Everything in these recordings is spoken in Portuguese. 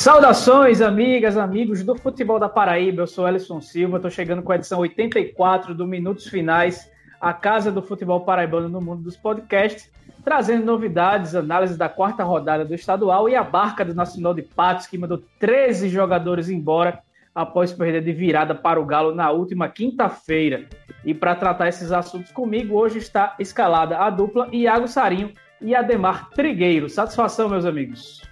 Saudações, amigas, amigos do futebol da Paraíba. Eu sou Ellison Silva, estou chegando com a edição 84 do Minutos Finais, a casa do futebol paraibano no mundo dos podcasts, trazendo novidades, análises da quarta rodada do estadual e a barca do Nacional de Patos, que mandou 13 jogadores embora após perder de virada para o Galo na última quinta-feira. E para tratar esses assuntos comigo, hoje está escalada a dupla Iago Sarinho e Ademar Trigueiro. Satisfação, meus amigos.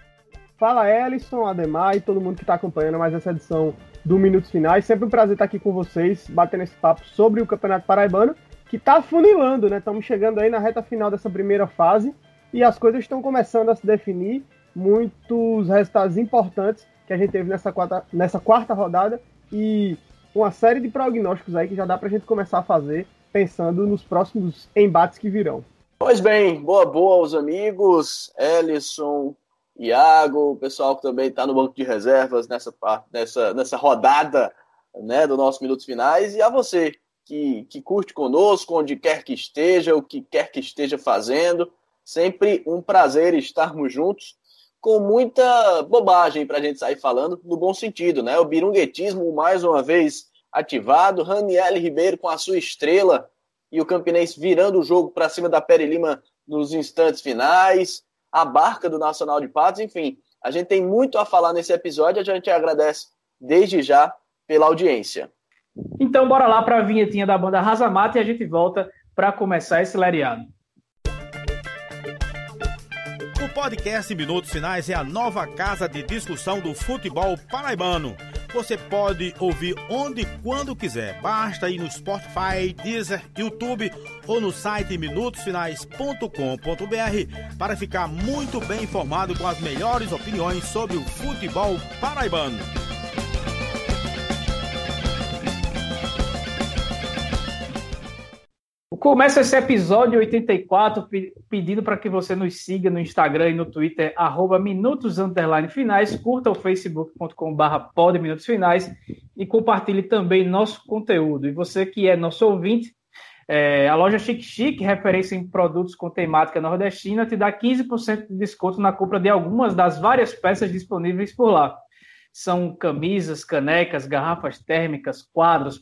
Fala Ellison, Ademar e todo mundo que está acompanhando mais essa edição do Minutos Finais. Sempre um prazer estar aqui com vocês, batendo esse papo sobre o Campeonato Paraibano, que está funilando, né? Estamos chegando aí na reta final dessa primeira fase e as coisas estão começando a se definir. Muitos resultados importantes que a gente teve nessa quarta, nessa quarta rodada e uma série de prognósticos aí que já dá para a gente começar a fazer pensando nos próximos embates que virão. Pois bem, boa boa aos amigos, Ellison, Iago, o pessoal que também está no banco de reservas nessa, nessa, nessa rodada né, do nosso Minutos Finais, e a você que, que curte conosco, onde quer que esteja, o que quer que esteja fazendo. Sempre um prazer estarmos juntos, com muita bobagem para a gente sair falando, no bom sentido, né? O birunguetismo mais uma vez ativado, Raniel Ribeiro com a sua estrela e o Campinense virando o jogo para cima da Pere Lima nos instantes finais a barca do Nacional de Patos, enfim. A gente tem muito a falar nesse episódio, a gente agradece desde já pela audiência. Então bora lá para a vinhetinha da banda Razamata e a gente volta para começar esse lereado. O podcast Minutos Finais é a nova casa de discussão do futebol paraibano você pode ouvir onde e quando quiser. Basta ir no Spotify, Deezer, YouTube ou no site minutosfinais.com.br para ficar muito bem informado com as melhores opiniões sobre o futebol paraibano. Começa esse episódio 84 pedindo para que você nos siga no Instagram e no Twitter, arroba Minutos Finais, curta o facebook.com.br Minutos Finais e compartilhe também nosso conteúdo. E você que é nosso ouvinte, é, a loja Chique Chique, referência em produtos com temática nordestina, te dá 15% de desconto na compra de algumas das várias peças disponíveis por lá. São camisas, canecas, garrafas térmicas, quadros,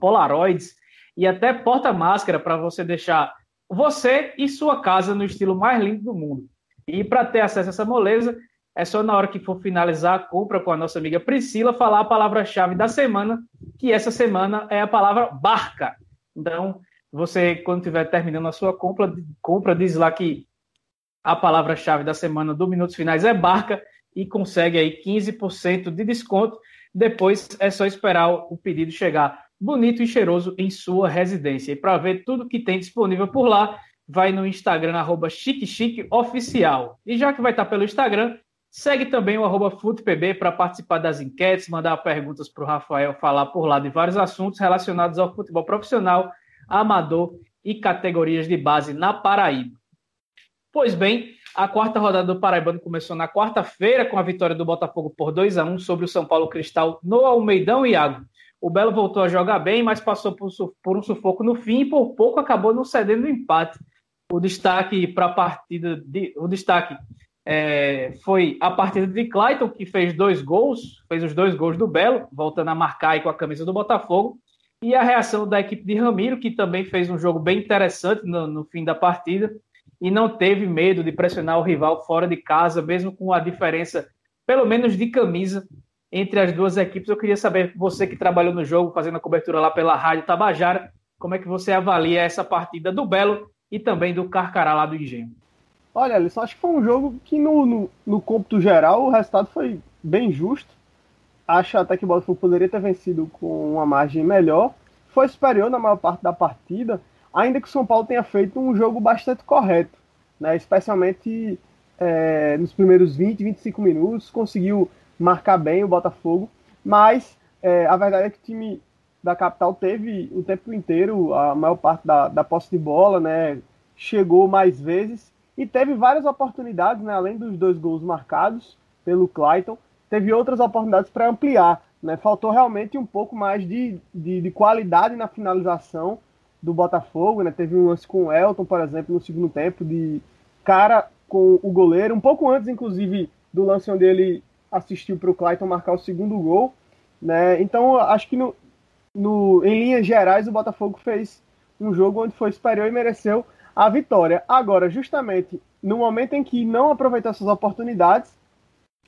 polaroids e até porta-máscara para você deixar você e sua casa no estilo mais lindo do mundo. E para ter acesso a essa moleza, é só na hora que for finalizar a compra com a nossa amiga Priscila falar a palavra-chave da semana, que essa semana é a palavra barca. Então, você, quando estiver terminando a sua compra, compra diz lá que a palavra-chave da semana do Minutos Finais é barca e consegue aí 15% de desconto. Depois é só esperar o pedido chegar bonito e cheiroso em sua residência. E para ver tudo que tem disponível por lá, vai no Instagram, arroba Oficial. E já que vai estar pelo Instagram, segue também o arroba FutePB para participar das enquetes, mandar perguntas para o Rafael falar por lá de vários assuntos relacionados ao futebol profissional, amador e categorias de base na Paraíba. Pois bem, a quarta rodada do Paraibano começou na quarta-feira com a vitória do Botafogo por 2 a 1 sobre o São Paulo Cristal no Almeidão Iago. O Belo voltou a jogar bem, mas passou por, um sufoco no fim e por pouco acabou não cedendo o empate. O destaque para a partida, de, o destaque é, foi a partida de Clayton, que fez dois gols, fez os dois gols do Belo, voltando a marcar com a camisa do Botafogo, e a reação da equipe de Ramiro, que também fez um jogo bem interessante no, no fim da partida, e não teve medo de pressionar o rival fora de casa, mesmo com a diferença, pelo menos de camisa, entre as duas equipes. Eu queria saber, você que trabalhou no jogo, fazendo a cobertura lá pela Rádio Tabajara, como é que você avalia essa partida do Belo e também do Carcará lá do Engenho? Olha, Alisson, acho que foi um jogo que no, no, no cômputo geral o resultado foi bem justo. Acho até que o Botafogo poderia ter vencido com uma margem melhor. Foi superior na maior parte da partida, ainda que o São Paulo tenha feito um jogo bastante correto, né? especialmente é, nos primeiros 20, 25 minutos, conseguiu marcar bem o Botafogo, mas é, a verdade é que o time da capital teve o tempo inteiro a maior parte da, da posse de bola, né? Chegou mais vezes e teve várias oportunidades, né? Além dos dois gols marcados pelo Clayton, teve outras oportunidades para ampliar, né? Faltou realmente um pouco mais de, de, de, qualidade na finalização do Botafogo, né? Teve um lance com o Elton, por exemplo, no segundo tempo, de cara com o goleiro, um pouco antes, inclusive, do lance onde ele assistiu para o Clayton marcar o segundo gol. Né? Então, acho que no, no, em linhas gerais, o Botafogo fez um jogo onde foi superior e mereceu a vitória. Agora, justamente no momento em que não aproveitou essas oportunidades,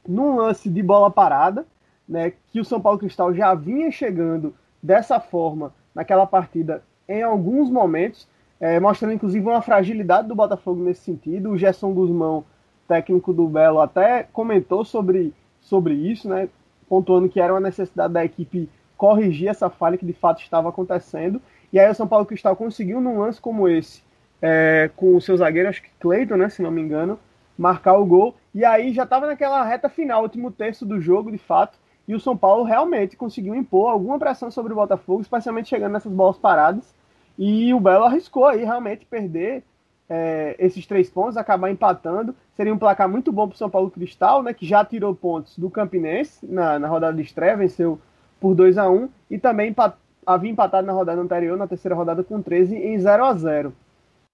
num lance de bola parada, né, que o São Paulo Cristal já vinha chegando dessa forma naquela partida em alguns momentos, é, mostrando inclusive uma fragilidade do Botafogo nesse sentido. O Gerson Guzmão, técnico do Belo, até comentou sobre, sobre isso, né, pontuando que era uma necessidade da equipe corrigir essa falha que de fato estava acontecendo. E aí o São Paulo Cristal conseguiu num lance como esse, é, com o seu zagueiro, acho que Cleiton, né, se não me engano, marcar o gol. E aí já estava naquela reta final, último terço do jogo, de fato. E o São Paulo realmente conseguiu impor alguma pressão sobre o Botafogo, especialmente chegando nessas bolas paradas. E o Belo arriscou aí realmente perder é, esses três pontos, acabar empatando. Seria um placar muito bom para o São Paulo Cristal, né, que já tirou pontos do Campinense na, na rodada de estreia, venceu por 2 a 1 e também empat, havia empatado na rodada anterior, na terceira rodada, com 13 em 0 a 0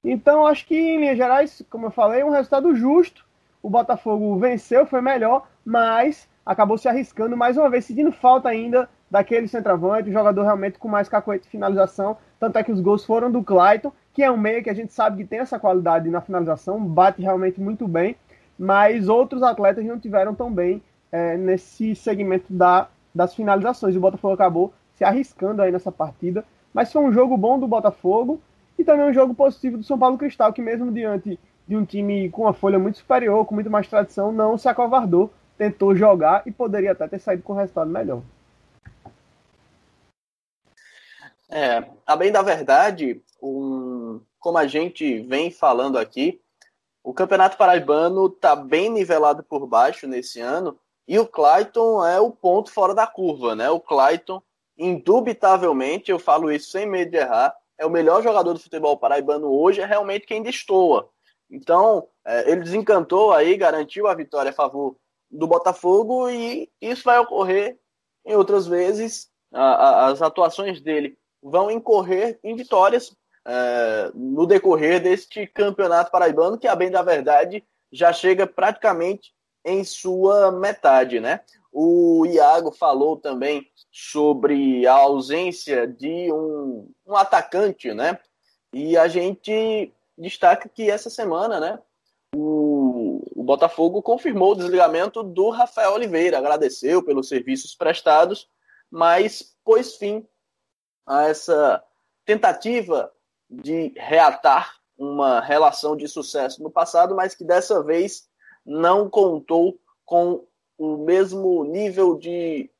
Então, acho que, em linhas gerais, como eu falei, um resultado justo. O Botafogo venceu, foi melhor, mas acabou se arriscando mais uma vez, sentindo falta ainda daquele centroavante, jogador realmente com mais cacoete de finalização. Tanto é que os gols foram do Clayton, que é um meia que a gente sabe que tem essa qualidade na finalização, bate realmente muito bem, mas outros atletas não tiveram tão bem é, nesse segmento da, das finalizações. O Botafogo acabou se arriscando aí nessa partida, mas foi um jogo bom do Botafogo e também um jogo positivo do São Paulo Cristal, que mesmo diante de um time com uma folha muito superior, com muito mais tradição, não se acovardou tentou jogar e poderia até ter saído com um resultado melhor. É, a bem da verdade, um, como a gente vem falando aqui, o Campeonato Paraibano está bem nivelado por baixo nesse ano e o Clayton é o ponto fora da curva, né? O Clayton, indubitavelmente, eu falo isso sem medo de errar, é o melhor jogador do futebol paraibano hoje, é realmente quem destoa. Então, é, ele desencantou aí, garantiu a vitória a favor do Botafogo e isso vai ocorrer em outras vezes. As atuações dele vão incorrer em vitórias é, no decorrer deste campeonato paraibano, que, a bem da verdade, já chega praticamente em sua metade, né? O Iago falou também sobre a ausência de um, um atacante, né? E a gente destaca que essa semana, né? o, o Botafogo confirmou o desligamento do Rafael Oliveira, agradeceu pelos serviços prestados, mas pôs fim a essa tentativa de reatar uma relação de sucesso no passado, mas que dessa vez não contou com o mesmo nível de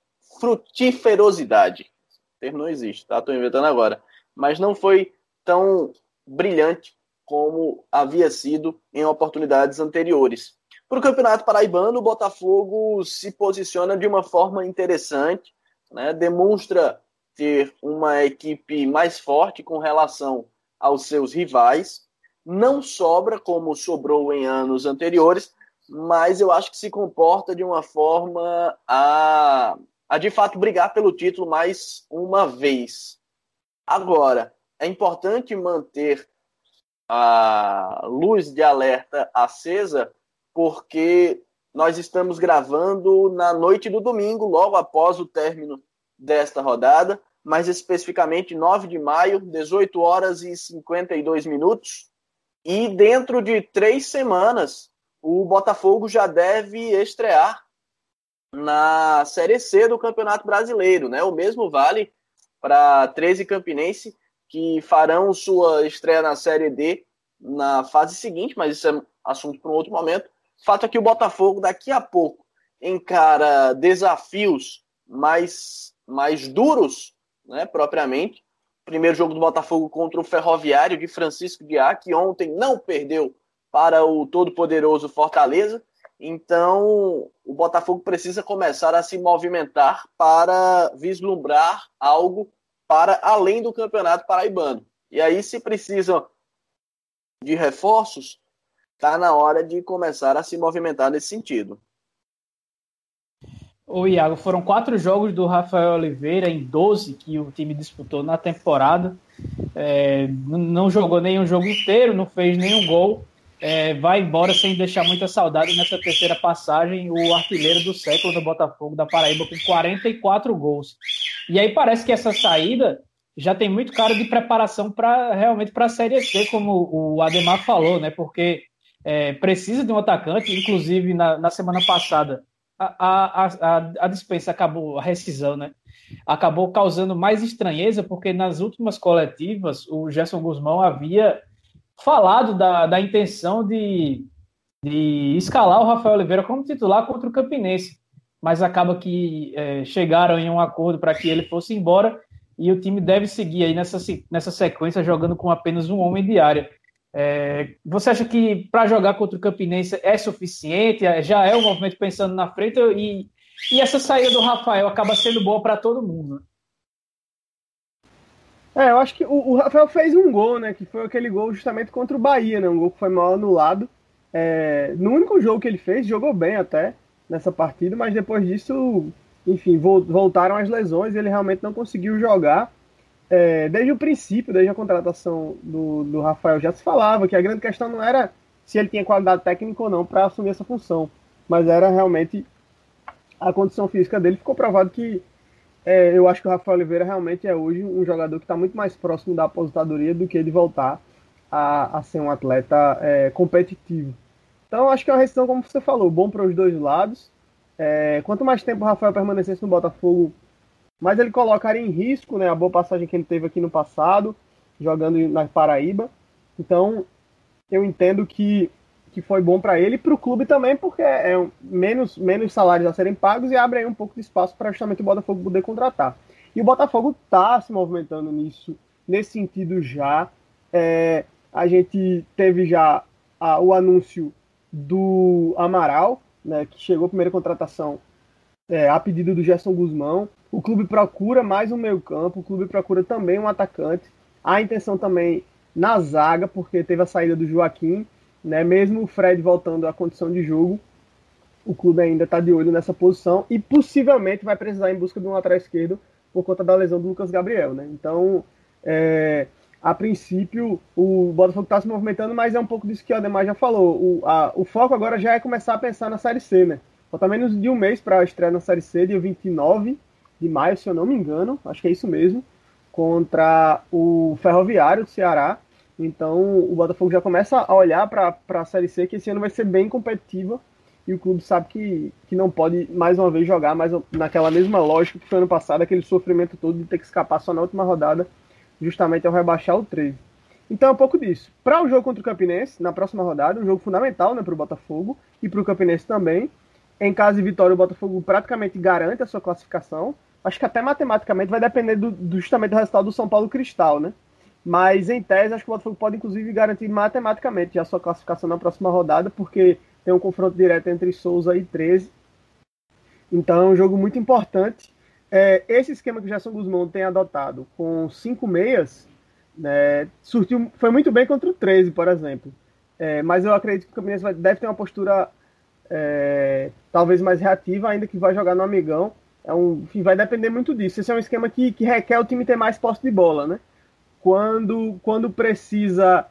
frutiferosidade. O termo não existe, tá? Estou inventando agora. Mas não foi tão brilhante como havia sido em oportunidades anteriores. Para o Campeonato Paraibano, o Botafogo se posiciona de uma forma interessante, né? demonstra ter uma equipe mais forte com relação aos seus rivais. Não sobra como sobrou em anos anteriores, mas eu acho que se comporta de uma forma a, a de fato brigar pelo título mais uma vez. Agora, é importante manter a luz de alerta acesa, porque nós estamos gravando na noite do domingo, logo após o término desta rodada, mais especificamente 9 de maio, 18 horas e 52 minutos. E dentro de três semanas, o Botafogo já deve estrear na Série C do Campeonato Brasileiro. Né? O mesmo vale para 13 Campinense que farão sua estreia na Série D na fase seguinte, mas isso é assunto para um outro momento. Fato é que o Botafogo daqui a pouco encara desafios mais, mais duros, né, propriamente. Primeiro jogo do Botafogo contra o Ferroviário de Francisco Á, que ontem não perdeu para o todo-poderoso Fortaleza. Então, o Botafogo precisa começar a se movimentar para vislumbrar algo para além do Campeonato Paraibano. E aí, se precisam de reforços, está na hora de começar a se movimentar nesse sentido. O Iago, foram quatro jogos do Rafael Oliveira em 12 que o time disputou na temporada. É, não jogou nenhum jogo inteiro, não fez nenhum gol. é, vai embora sem deixar muita saudade nessa terceira passagem, o artilheiro do século do Botafogo da Paraíba com 44 gols. E aí parece que essa saída já tem muito cara de preparação para realmente para a Série C, como o Ademar falou, né? Porque é, precisa de um atacante, inclusive na, na semana passada a, a, a, dispensa acabou, a rescisão, né? Acabou causando mais estranheza, porque nas últimas coletivas o Gerson Guzmão havia falado da, da intenção de, de escalar o Rafael Oliveira como titular contra o Campinense, mas acaba que é, chegaram em um acordo para que ele fosse embora e o time deve seguir aí nessa, nessa sequência jogando com apenas um homem de área. É, você acha que para jogar contra o Campinense é suficiente? É, já é um movimento pensando na frente e, e essa saída do Rafael acaba sendo boa para todo mundo? Né? É, eu acho que o, o, Rafael fez um gol, né? Que foi aquele gol justamente contra o Bahia, né? Um gol que foi mal anulado. É, no único jogo que ele fez, jogou bem até nessa partida, mas depois disso, enfim, voltaram as lesões e ele realmente não conseguiu jogar é, desde o princípio, desde a contratação do, do Rafael, já se falava que a grande questão não era se ele tinha qualidade técnica ou não para assumir essa função, mas era realmente a condição física dele. Ficou provado que é, eu acho que o Rafael Oliveira realmente é hoje um jogador que está muito mais próximo da aposentadoria do que de voltar a, a ser um atleta é, competitivo. Então, acho que é uma restrição, como você falou, bom para os dois lados. É, quanto mais tempo o Rafael permanecesse no Botafogo, mas ele colocaria em risco né, a boa passagem que ele teve aqui no passado, jogando na Paraíba. Então, eu entendo que, que foi bom para ele e para o clube também, porque é menos, menos salários a serem pagos e abre aí um pouco de espaço para justamente o Botafogo poder contratar. E o Botafogo está se movimentando nisso, nesse sentido já. É, a gente teve já a, o anúncio do Amaral, né, que chegou a primeira contratação é, a pedido do Gerson Guzmão. O clube procura mais um meio-campo, o clube procura também um atacante. A intenção também na zaga, porque teve a saída do Joaquim, né? Mesmo o Fred voltando à condição de jogo, o clube ainda está de olho nessa posição e possivelmente vai precisar em busca de um lateral esquerdo por conta da lesão do Lucas Gabriel, né? Então, é, a princípio, o Botafogo está se movimentando, mas é um pouco disso que o Ademar já falou. O, a, o foco agora já é começar a pensar na Série C, né? Falta menos de um mês para a estreia na Série C, dia 29 de maio, se eu não me engano, acho que é isso mesmo, contra o Ferroviário do Ceará. Então o Botafogo já começa a olhar para a Série C, que esse ano vai ser bem competitiva. E o clube sabe que, que não pode mais uma vez jogar mais naquela mesma lógica que foi ano passado, aquele sofrimento todo de ter que escapar só na última rodada, justamente ao rebaixar o 13. Então é um pouco disso. Para o jogo contra o Campinense, na próxima rodada, um jogo fundamental né, para o Botafogo e para o Campinense também. Em caso de vitória, o Botafogo praticamente garante a sua classificação acho que até matematicamente vai depender do, justamente do resultado do São Paulo Cristal, né? Mas em tese, acho que o Botafogo pode inclusive garantir matematicamente a sua classificação na próxima rodada, porque tem um confronto direto entre Souza e 13. Então é um jogo muito importante. É, esse esquema que o Gerson Guzmão tem adotado com cinco meias né, surtiu, foi muito bem contra o 13, por exemplo. É, mas eu acredito que o Campinense deve ter uma postura é, talvez mais reativa, ainda que vai jogar no Amigão. É um, enfim, vai depender muito disso. Esse é um esquema que, que requer o time ter mais posse de bola, né? Quando, quando precisa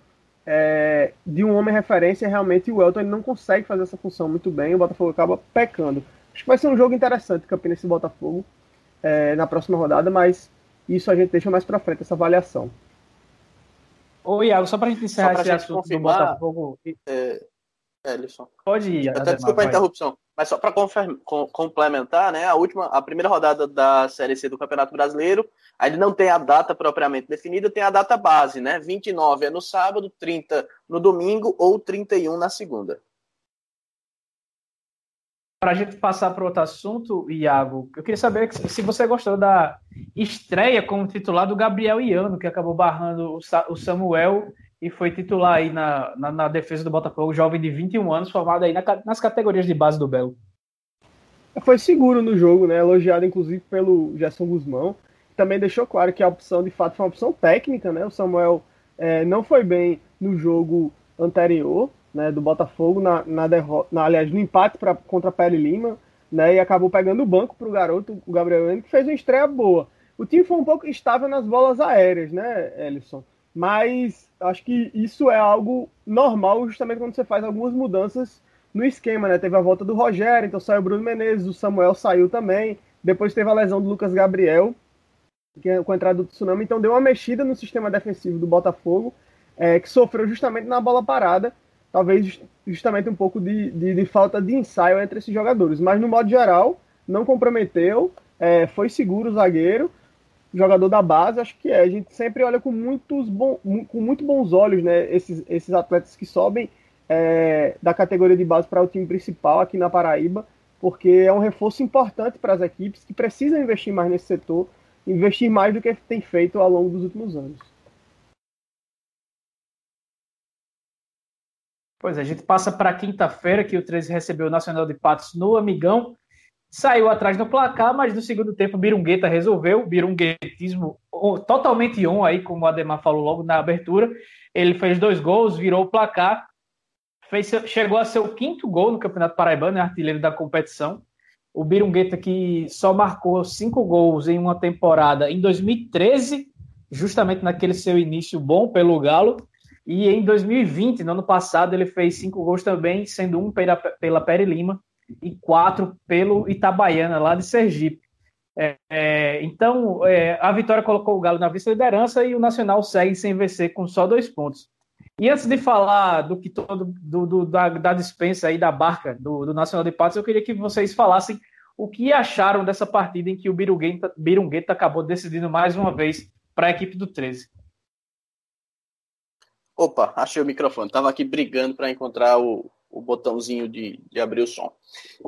é, de um homem referência, realmente o Elton ele não consegue fazer essa função muito bem, o Botafogo acaba pecando. Acho que vai ser um jogo interessante, Campinense e Botafogo, é, na próxima rodada, mas isso a gente deixa mais para frente, essa avaliação. Ô, Iago, só para a gente encerrar esse assunto do Botafogo... É, Ellison. Pode ir. Até desculpa a interrupção. Mas só para complementar, né, a última, a primeira rodada da Série C do Campeonato Brasileiro, ainda não tem a data propriamente definida, tem a data base, né? 29 é no sábado, 30 no domingo ou 31 na segunda. Para a gente passar para outro assunto, Iago, eu queria saber se você gostou da estreia como titular do Gabriel Iano, que acabou barrando o Samuel e foi titular aí na, na, na, defesa do Botafogo, jovem de 21 anos, formado aí na, nas categorias de base do Belo. Foi seguro no jogo, né? Elogiado inclusive pelo Gerson Guzmão. Também deixou claro que a opção de fato foi uma opção técnica, né? O Samuel é, não foi bem no jogo anterior, né? Do Botafogo, na, na, derrota, na aliás, no empate pra, contra a Pele Lima, né? E acabou pegando o banco para o garoto, o Gabriel Henrique, que fez uma estreia boa. O time foi um pouco estável nas bolas aéreas, né, Ellison? Mas acho que isso é algo normal justamente quando você faz algumas mudanças no esquema, né? Teve a volta do Rogério, então saiu o Bruno Menezes, o Samuel saiu também, depois teve a lesão do Lucas Gabriel, é com a entrada do Tsunami, então deu uma mexida no sistema defensivo do Botafogo, é, que sofreu justamente na bola parada, talvez justamente um pouco de, de, de, falta de ensaio entre esses jogadores. Mas no modo geral, não comprometeu, é, foi seguro o zagueiro, jogador da base, acho que é. A gente sempre olha com, muitos bom, com muito bons olhos né, esses, esses atletas que sobem é, da categoria de base para o time principal aqui na Paraíba, porque é um reforço importante para as equipes que precisam investir mais nesse setor, investir mais do que tem feito ao longo dos últimos anos. Pois é, a gente passa para quinta-feira, que o 13 recebeu o Nacional de Patos no Amigão. Saiu atrás no placar, mas no segundo tempo Birungueta resolveu. Birunguetismo totalmente on aí, como o Ademar falou logo na abertura. Ele fez dois gols, virou o placar. Fez, chegou a ser o quinto gol no Campeonato Paraibano, é artilheiro da competição. O Birungueta que só marcou cinco gols em uma temporada em 2013, justamente naquele seu início bom pelo Galo. E em 2020, no ano passado, ele fez cinco gols também, sendo um pela, pela Pere Lima e quatro pelo Itabaiana, lá de Sergipe. É, é, então, é, a vitória colocou o Galo na vice-liderança e o Nacional segue sem vencer com só dois pontos. E antes de falar do que todo do, do da, da, dispensa aí da barca do, do, Nacional de Patos, eu queria que vocês falassem o que acharam dessa partida em que o Birungueta, Birungueta acabou decidindo mais uma vez para a equipe do 13. Opa, achei o microfone. Estava aqui brigando para encontrar o, o botãozinho de, de abrir o som.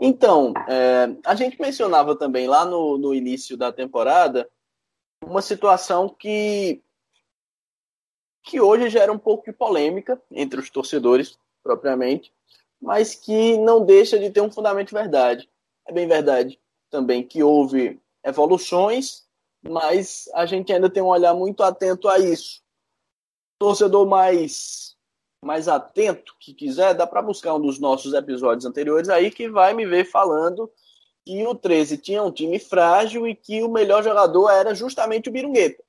Então, é, a gente mencionava também lá no, no início da temporada uma situação que, que hoje gera um pouco de polêmica entre os torcedores, propriamente, mas que não deixa de ter um fundamento de verdade. É bem verdade também que houve evoluções, mas a gente ainda tem um olhar muito atento a isso. Torcedor mais mais atento que quiser, dá para buscar um dos nossos episódios anteriores aí que vai me ver falando que o 13 tinha um time frágil e que o melhor jogador era justamente o Birungueta.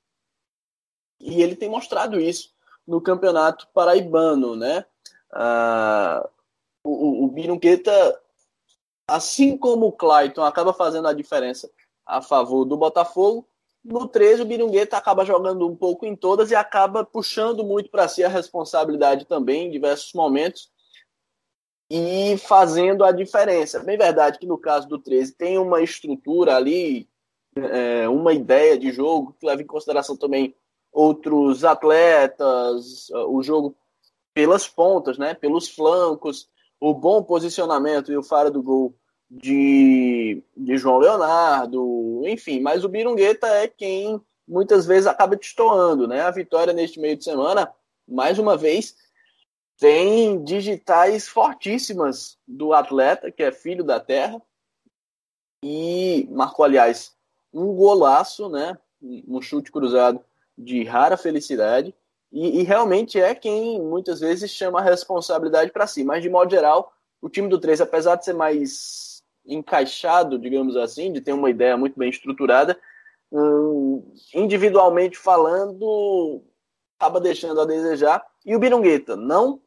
E ele tem mostrado isso no campeonato paraibano, né? Ah, o, o Birungueta, assim como o Clayton, acaba fazendo a diferença a favor do Botafogo, no 13, o Birungueta acaba jogando um pouco em todas e acaba puxando muito para si a responsabilidade também em diversos momentos e fazendo a diferença. É bem verdade que no caso do 13 tem uma estrutura ali, é, uma ideia de jogo que leva em consideração também outros atletas, o jogo pelas pontas, né, pelos flancos, o bom posicionamento e o faro do gol de, de João Leonardo, enfim, mas o Birungueta é quem muitas vezes acaba destoando, né? A vitória neste meio de semana, mais uma vez, tem digitais fortíssimas do atleta, que é filho da terra, e marcou, aliás, um golaço, né? Um chute cruzado de rara felicidade, e, e realmente é quem muitas vezes chama a responsabilidade para si, mas de modo geral, o time do 3, apesar de ser mais encaixado, digamos assim, de ter uma ideia muito bem estruturada, hum, individualmente falando, acaba deixando a desejar. E o Birungueta, não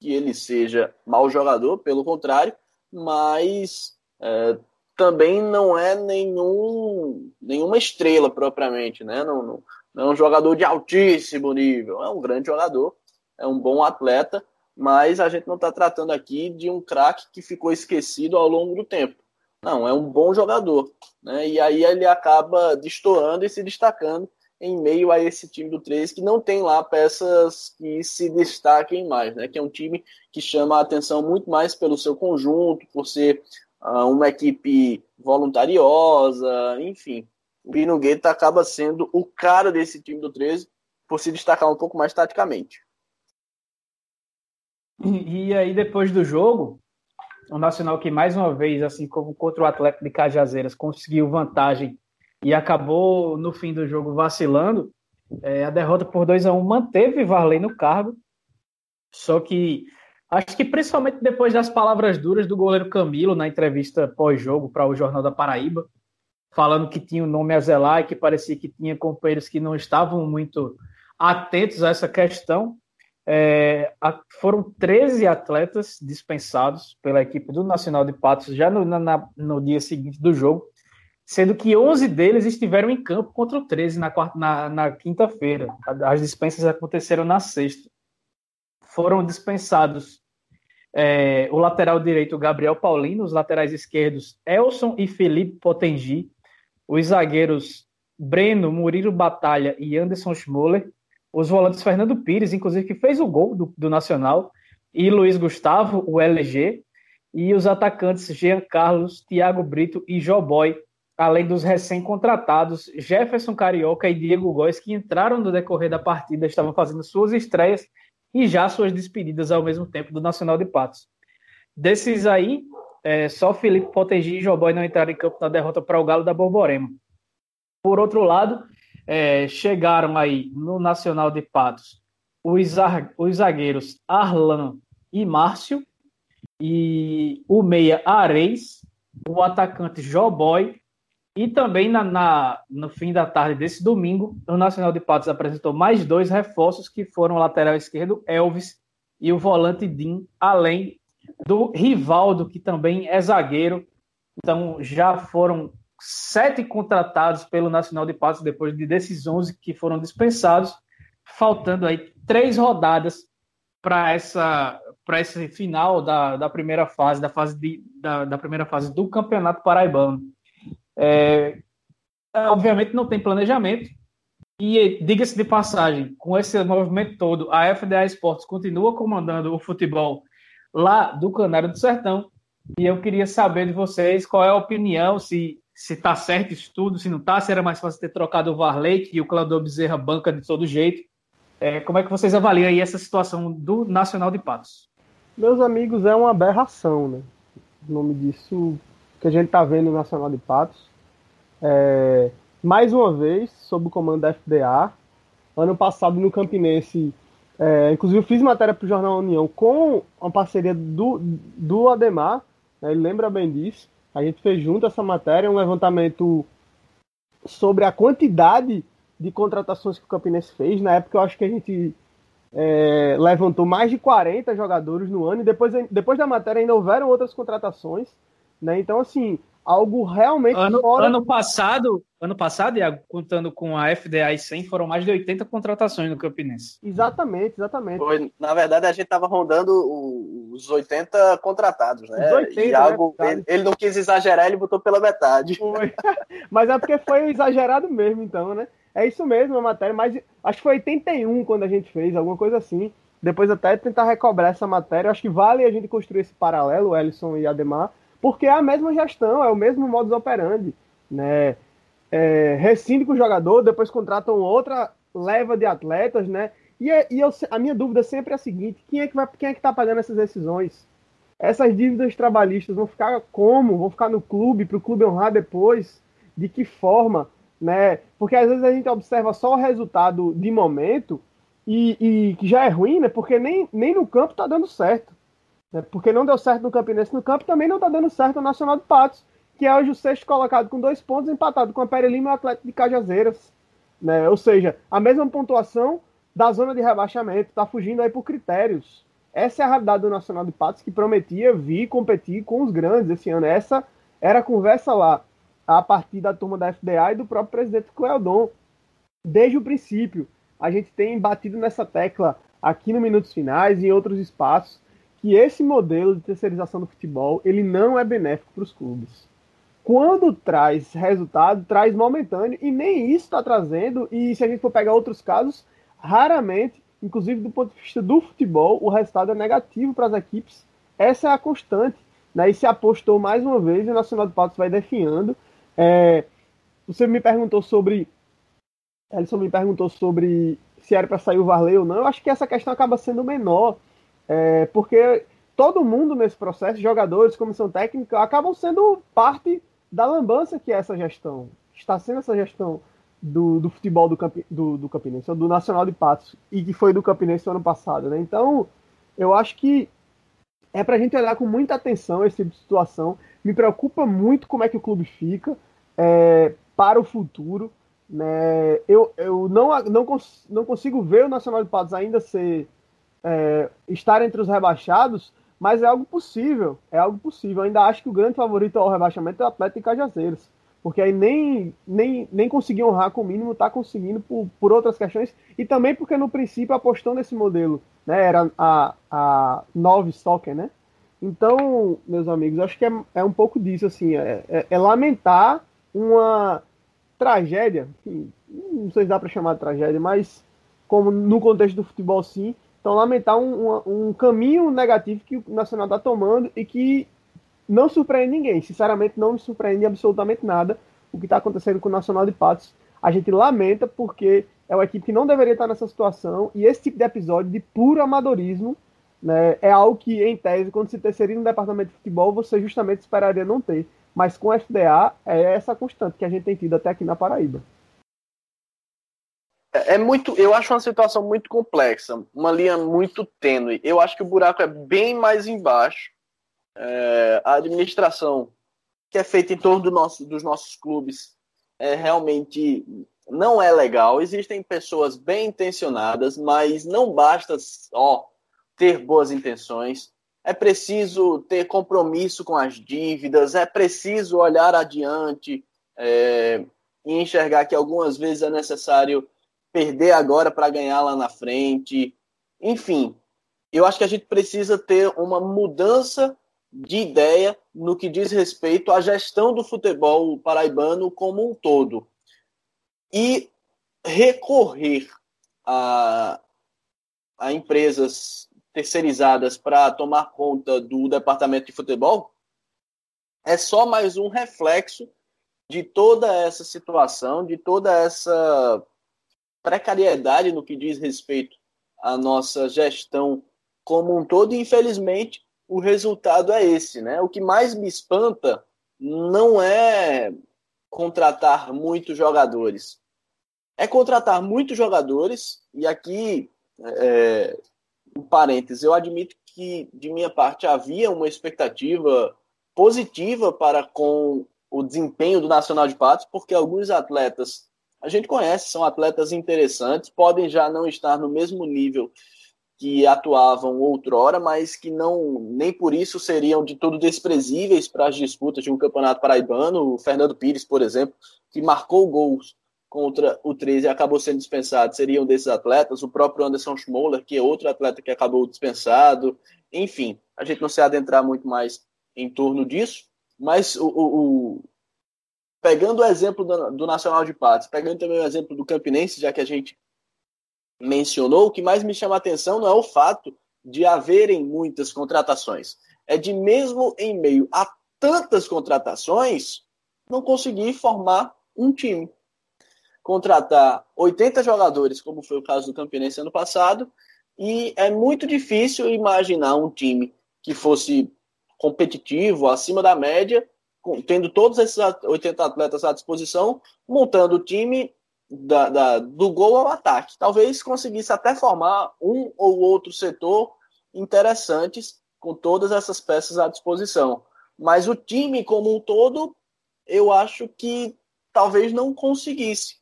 que ele seja mau jogador, pelo contrário, mas é, também não é nenhum, nenhuma estrela propriamente, né? Não, não, não é um jogador de altíssimo nível, é um grande jogador, é um bom atleta, mas a gente não está tratando aqui de um craque que ficou esquecido ao longo do tempo. Não, é um bom jogador. Né? E aí ele acaba destoando e se destacando em meio a esse time do 13 que não tem lá peças que se destaquem mais, né? Que é um time que chama a atenção muito mais pelo seu conjunto, por ser uh, uma equipe voluntariosa, enfim. O Pino Guetta acaba sendo o cara desse time do 13 por se destacar um pouco mais taticamente. E, aí, depois do jogo, o Nacional que mais uma vez, assim como contra o Atlético de Cajazeiras, conseguiu vantagem e acabou no fim do jogo vacilando, é, a derrota por 2 a 1 um manteve Varley no cargo, só que acho que principalmente depois das palavras duras do goleiro Camilo na entrevista pós-jogo para o Jornal da Paraíba, falando que tinha o um nome a zelar e que parecia que tinha companheiros que não estavam muito atentos a essa questão. É, foram 13 atletas dispensados pela equipe do Nacional de Patos já no, na, no dia seguinte do jogo, sendo que 11 deles estiveram em campo contra o 13 na, na, na quinta-feira. As dispensas aconteceram na sexta. Foram dispensados é, o lateral direito Gabriel Paulino, os laterais esquerdos Elson e Felipe Potengi, os zagueiros Breno, Murilo Batalha e Anderson Schmoller, os volantes Fernando Pires, inclusive que fez o gol do, do Nacional, e Luiz Gustavo, o LG, e os atacantes Jean Carlos, Thiago Brito e Joboy, além dos recém-contratados Jefferson Carioca e Diego Góes, que entraram no decorrer da partida, estavam fazendo suas estreias e já suas despedidas ao mesmo tempo do Nacional de Patos. Desses aí, é, só Felipe Potegi e Joboy não entraram em campo na derrota para o Galo da Borborema. Por outro lado, é, chegaram aí no Nacional de Patos os, os zagueiros Arlan e Márcio, e o meia Areis, o atacante Joboy, e também na, na, no fim da tarde desse domingo, o Nacional de Patos apresentou mais dois reforços, que foram o lateral esquerdo Elvis e o volante Dim, além do Rivaldo, que também é zagueiro. Então já foram sete contratados pelo Nacional de Patos depois de desses 11 que foram dispensados, faltando aí três rodadas para essa para esse final da, da primeira fase, da fase de, da, da primeira fase do Campeonato Paraibano. É, obviamente não tem planejamento, e diga-se de passagem, com esse movimento todo, a FDA Esportes continua comandando o futebol lá do Canário do Sertão. E eu queria saber de vocês qual é a opinião, se se tá certo isso tudo, se não tá, se era mais fácil ter trocado o Varley, que o Claudor Bezerra banca de todo jeito. É, como é que vocês avaliam aí essa situação do Nacional de Patos? Meus amigos, é uma aberração, né? O nome disso que a gente tá vendo no Nacional de Patos. É, mais uma vez, sob o comando da FDA. Ano passado, no Campinense, é, inclusive eu fiz matéria para o Jornal União com uma parceria do, do Ademar, né, ele lembra bem disso. A gente fez junto essa matéria, um levantamento sobre a quantidade de contratações que o Campinense fez. Na época, eu acho que a gente é, levantou mais de 40 jogadores no ano, e depois, depois da matéria ainda houveram outras contratações. Né? Então, assim, algo realmente ano, fora... ano passado ano passado Iago, contando com a FDA e 100 foram mais de 80 contratações no Campinense. Exatamente exatamente. Foi, na verdade a gente estava rondando os 80 contratados né? Os 80, Iago, né? ele, ele, não quis exagerar ele botou pela metade. Foi. mas é porque foi exagerado mesmo então né? É isso mesmo a matéria mas acho que foi 81 quando a gente fez alguma coisa assim. Depois até tentar recobrar essa matéria. Acho que vale a gente construir esse paralelo Ellison e Ademar porque é a mesma gestão, é o mesmo modus operandi, né? É, com o jogador, depois contratam outra leva de atletas, né? E, é, e eu, a minha dúvida sempre é a seguinte: quem é que vai, quem é que está pagando essas decisões? Essas dívidas trabalhistas vão ficar como? Vão ficar no clube para o clube honrar depois? De que forma? Né? Porque às vezes a gente observa só o resultado de momento e, e que já é ruim, né? Porque nem, nem no campo está dando certo. Né? Porque não deu certo no Campinense no campo, também não está dando certo no Nacional de Patos, que é hoje o sexto colocado com dois pontos, empatado com a Pere Lima e o Atlético de Cajazeiras. Né? Ou seja, a mesma pontuação da zona de rebaixamento, está fugindo aí por critérios. Essa é a realidade do Nacional de Patos, que prometia vir competir com os grandes esse ano. Essa era a conversa lá, a partir da turma da FDA e do próprio presidente Cleodon. Desde o princípio, a gente tem batido nessa tecla aqui no Minutos Finais e em outros espaços, que esse modelo de terceirização do futebol ele não é benéfico para os clubes. Quando traz resultado, traz momentâneo e nem isso está trazendo. E se a gente for pegar outros casos, raramente, inclusive do ponto de vista do futebol, o resultado é negativo para as equipes. Essa é a constante. Né? E se apostou mais uma vez e o Nacional de Patos vai definhando. É, você me perguntou sobre. Elson me perguntou sobre se era para sair o Varley ou não. Eu acho que essa questão acaba sendo menor é, porque todo mundo nesse processo, jogadores, comissão técnica, acabam sendo parte da lambança que é essa gestão. Está sendo essa gestão do, do futebol do, Campi, do, do Campinense, do Nacional de Patos, e que foi do Campinense no ano passado. Né? Então, eu acho que é para a gente olhar com muita atenção esse tipo de situação. Me preocupa muito como é que o clube fica é, para o futuro. Né? Eu, eu não, não, cons não consigo ver o Nacional de Patos ainda ser é, estar entre os rebaixados, mas é algo possível. É algo possível. Eu ainda acho que o grande favorito ao rebaixamento é o Atlético de Cajazeiras. Porque aí nem, nem, nem conseguir honrar com o mínimo, está conseguindo por, por outras questões. E também porque no princípio apostou nesse modelo. Né? Era a, a Nove Stalker, né? Então, meus amigos, acho que é, é um pouco disso, assim, é, é, é lamentar uma tragédia, não sei se dá para chamar de tragédia, mas como no contexto do futebol sim, então lamentar um, um, um caminho negativo que o Nacional está tomando e que não surpreende ninguém, sinceramente não me surpreende absolutamente nada o que está acontecendo com o Nacional de Patos. A gente lamenta porque é uma equipe que não deveria estar nessa situação e esse tipo de episódio de puro amadorismo né, é algo que, em tese, quando se terceiriza no departamento de futebol, você justamente esperaria não ter. Mas com o FDA é essa constante que a gente tem tido até aqui na Paraíba. É, é muito, eu acho uma situação muito complexa, uma linha muito tênue. Eu acho que o buraco é bem mais embaixo. É, a administração que é feita em torno do nosso, dos nossos clubes é realmente não é legal. Existem pessoas bem intencionadas, mas não basta ó, ter boas intenções é preciso ter compromisso com as dívidas, é preciso olhar adiante é, e enxergar que algumas vezes é necessário perder agora para ganhar lá na frente. Enfim, eu acho que a gente precisa ter uma mudança de ideia no que diz respeito à gestão do futebol paraibano como um todo. E recorrer a, a empresas terceirizadas para tomar conta do departamento de futebol é só mais um reflexo de toda essa situação, de toda essa precariedade no que diz respeito à nossa gestão como um todo, e infelizmente o resultado é esse, né? O que mais me espanta não é contratar muitos jogadores, é contratar muitos jogadores, e aqui é, um parênteses, eu admito que de minha parte havia uma expectativa positiva para com o desempenho do Nacional de Patos, porque alguns atletas a gente conhece, são atletas interessantes, podem já não estar no mesmo nível que atuavam outrora, mas que não nem por isso seriam de todo desprezíveis para as disputas de um campeonato paraibano. O Fernando Pires, por exemplo, que marcou gols contra o 13 acabou sendo dispensado seriam desses atletas, o próprio Anderson Schmoller, que é outro atleta que acabou dispensado, enfim, a gente não se adentrar muito mais em torno disso, mas o, o... pegando o exemplo do, do, Nacional de Patos, pegando também o exemplo do Campinense, já que a gente mencionou, o que mais me chama a atenção não é o fato de haverem muitas contratações, é de mesmo em meio a tantas contratações, não conseguir formar um time. Contratar 80 jogadores, como foi o caso do Campinense ano passado, e é muito difícil imaginar um time que fosse competitivo, acima da média, tendo todos esses 80 atletas à disposição, montando o time da, da, do gol ao ataque. Talvez conseguisse até formar um ou outro setor interessantes com todas essas peças à disposição. Mas o time como um todo, eu acho que talvez não conseguisse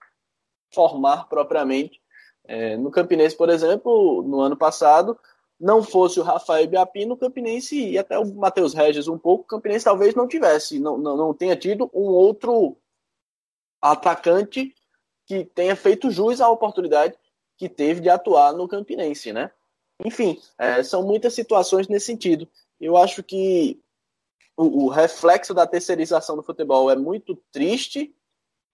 formar propriamente. É, no Campinense, por exemplo, no ano passado, não fosse o Rafael Biapi no Campinense e até o Matheus Regis um pouco, o Campinense talvez não tivesse, não, não, não tenha tido um outro atacante que tenha feito jus à oportunidade que teve de atuar no Campinense, né? Enfim, é, são muitas situações nesse sentido. Eu acho que o, o reflexo da terceirização do futebol é muito triste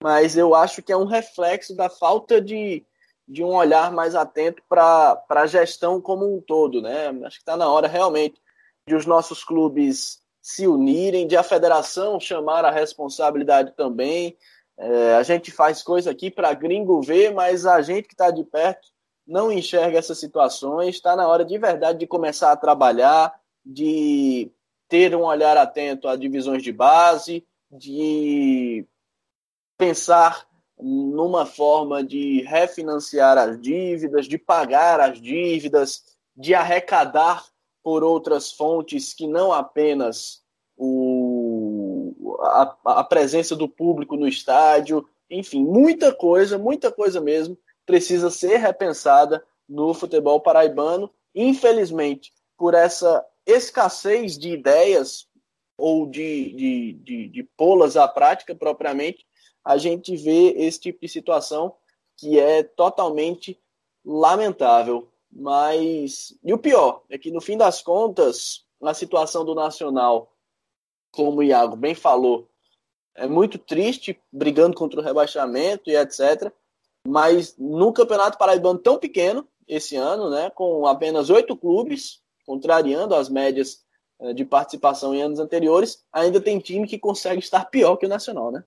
mas eu acho que é um reflexo da falta de, de um olhar mais atento para a gestão como um todo. Né? Acho que está na hora realmente de os nossos clubes se unirem, de a federação chamar a responsabilidade também. É, a gente faz coisa aqui para gringo ver, mas a gente que está de perto não enxerga essas situações. Está na hora de verdade de começar a trabalhar, de ter um olhar atento a divisões de base, de pensar numa forma de refinanciar as dívidas, de pagar as dívidas, de arrecadar por outras fontes que não apenas o, a, a presença do público no estádio. Enfim, muita coisa, muita coisa mesmo precisa ser repensada no futebol paraibano. Infelizmente, por essa escassez de ideias ou de, de, de, de pô-las à prática propriamente, a gente vê esse tipo de situação que é totalmente lamentável. Mas. E o pior é que, no fim das contas, a situação do Nacional, como o Iago bem falou, é muito triste, brigando contra o rebaixamento e etc. Mas no Campeonato Paraibano tão pequeno, esse ano, né, com apenas oito clubes, contrariando as médias eh, de participação em anos anteriores, ainda tem time que consegue estar pior que o Nacional, né?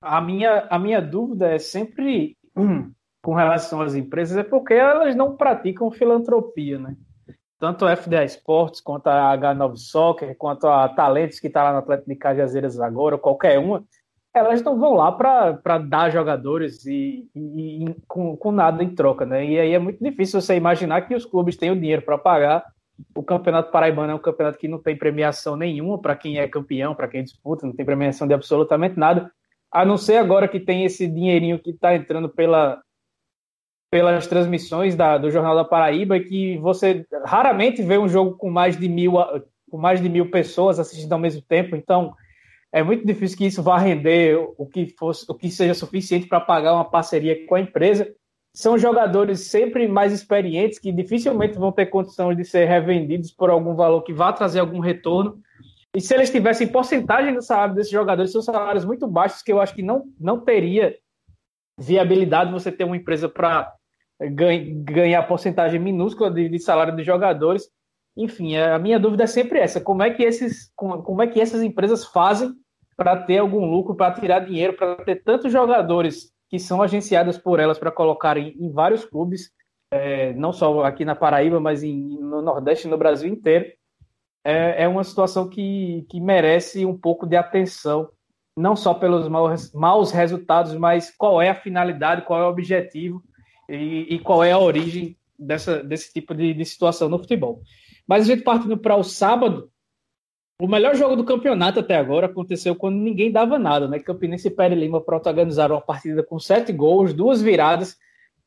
A minha, a minha dúvida é sempre hum, com relação às empresas, é porque elas não praticam filantropia, né? Tanto a FDA Esportes, quanto a H9 Soccer, quanto a Talentos, que está lá no Atlético de Cajazeiras agora, qualquer uma, elas não vão lá para dar jogadores e, e, e com, com, nada em troca, né? E aí é muito difícil você imaginar que os clubes têm o dinheiro para pagar. O Campeonato Paraibano é um campeonato que não tem premiação nenhuma para quem é campeão, para quem disputa, não tem premiação de absolutamente nada. A não ser agora que tem esse dinheirinho que está entrando pela, pelas transmissões da, do Jornal da Paraíba, que você raramente vê um jogo com mais de mil, com mais de mil pessoas assistindo ao mesmo tempo. Então é muito difícil que isso vá render o que, fosse, o que seja suficiente para pagar uma parceria com a empresa. São jogadores sempre mais experientes que dificilmente vão ter condições de ser revendidos por algum valor que vá trazer algum retorno. E se eles tivessem porcentagem do salário desses jogadores, são salários muito baixos que eu acho que não, não teria viabilidade você ter uma empresa para ganhar porcentagem minúscula de, de salário dos jogadores. Enfim, a minha dúvida é sempre essa: como é que esses, como é que essas empresas fazem para ter algum lucro, para tirar dinheiro, para ter tantos jogadores que são agenciados por elas para colocarem em vários clubes, é, não só aqui na Paraíba, mas em, no Nordeste e no Brasil inteiro. É, é, uma situação que, que merece um pouco de atenção, não só pelos maus, maus resultados, mas qual é a finalidade, qual é o objetivo e, e qual é a origem dessa, desse tipo de, de situação no futebol. Mas a gente partindo para o sábado, o melhor jogo do campeonato até agora aconteceu quando ninguém dava nada, né? Campinense e Pere Lima protagonizaram uma partida com sete gols, duas viradas,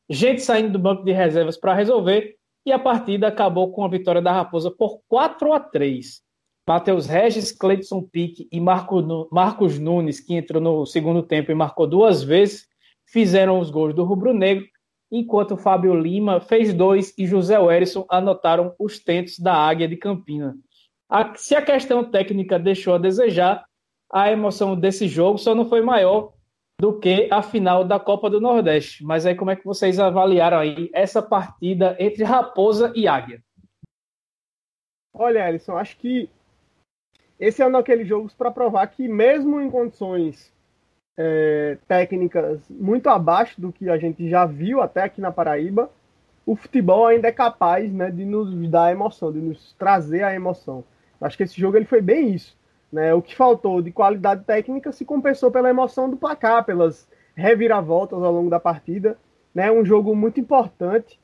gente saindo do banco de reservas para resolver, e a partida acabou com a vitória da Raposa por 4 a 3. Matheus Regis, Cleidson Pique e Marco, Marcos Nunes, que entrou no segundo tempo e marcou duas vezes, fizeram os gols do Rubro Negro enquanto Fábio Lima fez dois e José Werson anotaram os tentos da Águia de Campina. Se a questão técnica deixou a desejar, a emoção desse jogo só não foi maior do que a final da Copa do Nordeste. Mas aí como é que vocês avaliaram aí essa partida entre Raposa e Águia? Olha, Alisson, acho que esse é um daqueles jogos para provar que mesmo em condições é, técnicas muito abaixo do que a gente já viu até aqui na Paraíba, o futebol ainda é capaz né, de nos dar emoção, de nos trazer a emoção. Acho que esse jogo ele foi bem isso. Né? O que faltou de qualidade técnica se compensou pela emoção do placar, pelas reviravoltas ao longo da partida. Né? Um jogo muito importante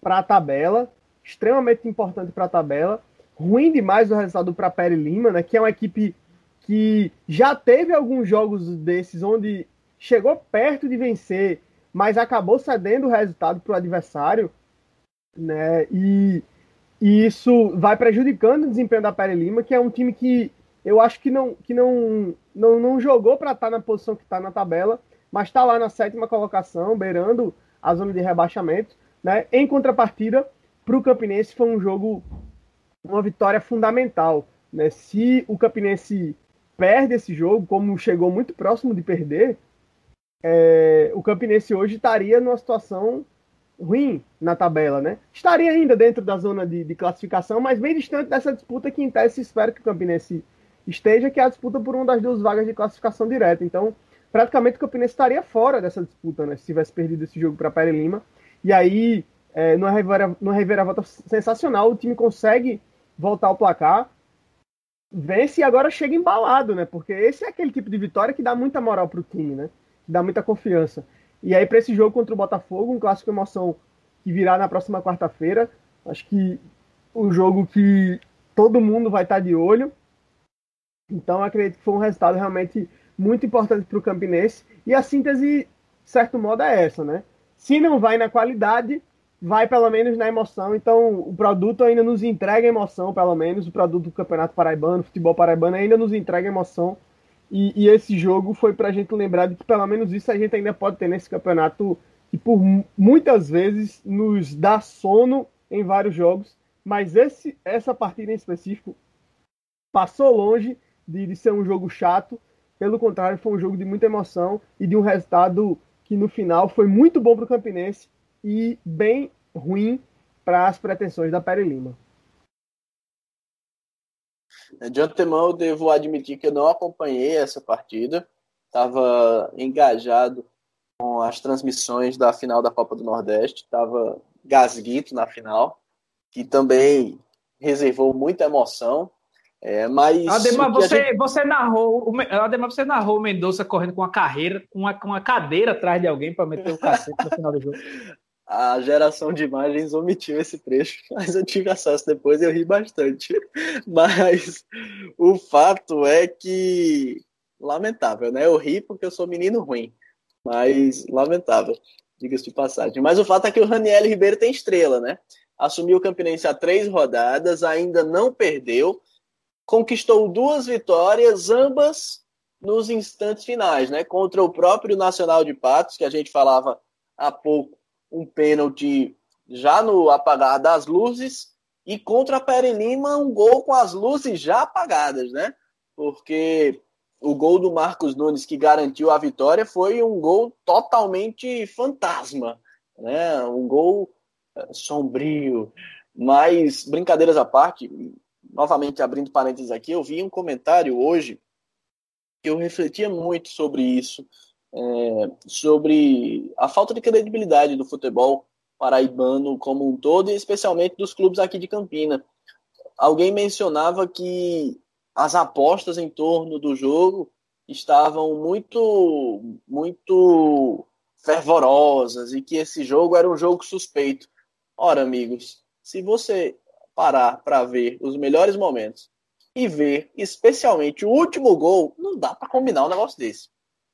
para a tabela, extremamente importante para a tabela. Ruim demais o resultado para a Lima, né? que é uma equipe que já teve alguns jogos desses onde chegou perto de vencer, mas acabou cedendo o resultado para o adversário, né? E, e, isso vai prejudicando o desempenho da Pere Lima, que é um time que eu acho que não, que não, não, não jogou para estar tá na posição que está na tabela, mas está lá na sétima colocação, beirando a zona de rebaixamento. Né? Em contrapartida, para o Campinense foi um jogo, uma vitória fundamental. Né? Se o Campinense perde esse jogo, como chegou muito próximo de perder, é, o Campinense hoje estaria numa situação ruim na tabela, né? Estaria ainda dentro da zona de, de, classificação, mas bem distante dessa disputa que em tese se espera que o Campinense esteja, que é a disputa por uma das duas vagas de classificação direta. Então, praticamente o Campinense estaria fora dessa disputa, né? Se tivesse perdido esse jogo para Pere Lima. E aí, é, numa, revira, numa reviravolta sensacional, o time consegue voltar ao placar vence e agora chega embalado, né? Porque esse é aquele tipo de vitória que dá muita moral pro time, né? Que dá muita confiança. E aí, para esse jogo contra o Botafogo, um clássico emoção que virá na próxima quarta-feira, acho que um jogo que todo mundo vai estar tá de olho. Então acredito que foi um resultado realmente muito importante para o Campinense. E a síntese, de certo modo, é essa, né? Se não vai na qualidade, vai pelo menos na emoção. Então, o produto ainda nos entrega emoção, pelo menos. O produto do Campeonato Paraibano, futebol paraibano, ainda nos entrega emoção. E, e esse jogo foi para a gente lembrar de que pelo menos isso a gente ainda pode ter nesse campeonato, que por muitas vezes nos dá sono em vários jogos. Mas esse, essa partida em específico passou longe de, de ser um jogo chato. Pelo contrário, foi um jogo de muita emoção e de um resultado que no final foi muito bom para o Campinense e bem ruim para as pretensões da Pere Lima. De antemão, eu devo admitir que eu não acompanhei essa partida. Estava engajado com as transmissões da final da Copa do Nordeste. Estava gasguito na final, que também reservou muita emoção. É, mas Ademar, você, gente... você narrou, Ademar, você narrou o Mendonça correndo com uma carreira, com uma, com uma cadeira atrás de alguém para meter o cacete no final do jogo. A geração de imagens omitiu esse trecho, mas eu tive acesso depois e eu ri bastante. Mas o fato é que lamentável, né? Eu ri porque eu sou menino ruim, mas lamentável, diga-se de passagem. Mas o fato é que o Raniel Ribeiro tem estrela, né? Assumiu o Campinense há três rodadas, ainda não perdeu conquistou duas vitórias, ambas nos instantes finais, né? Contra o próprio Nacional de Patos, que a gente falava há pouco, um pênalti já no apagar das luzes, e contra a Pere Lima, um gol com as luzes já apagadas, né? Porque o gol do Marcos Nunes que garantiu a vitória foi um gol totalmente fantasma, né? Um gol eh, sombrio. Mas, brincadeiras à parte, novamente abrindo parênteses aqui, eu vi um comentário hoje que eu refletia muito sobre isso, é, sobre a falta de credibilidade do futebol paraibano como um todo, e especialmente dos clubes aqui de Campina. Alguém mencionava que as apostas em torno do jogo estavam muito, muito fervorosas e que esse jogo era um jogo suspeito. Ora, amigos, se você parar para ver os melhores momentos e ver especialmente o último gol, não dá para combinar um negócio desse.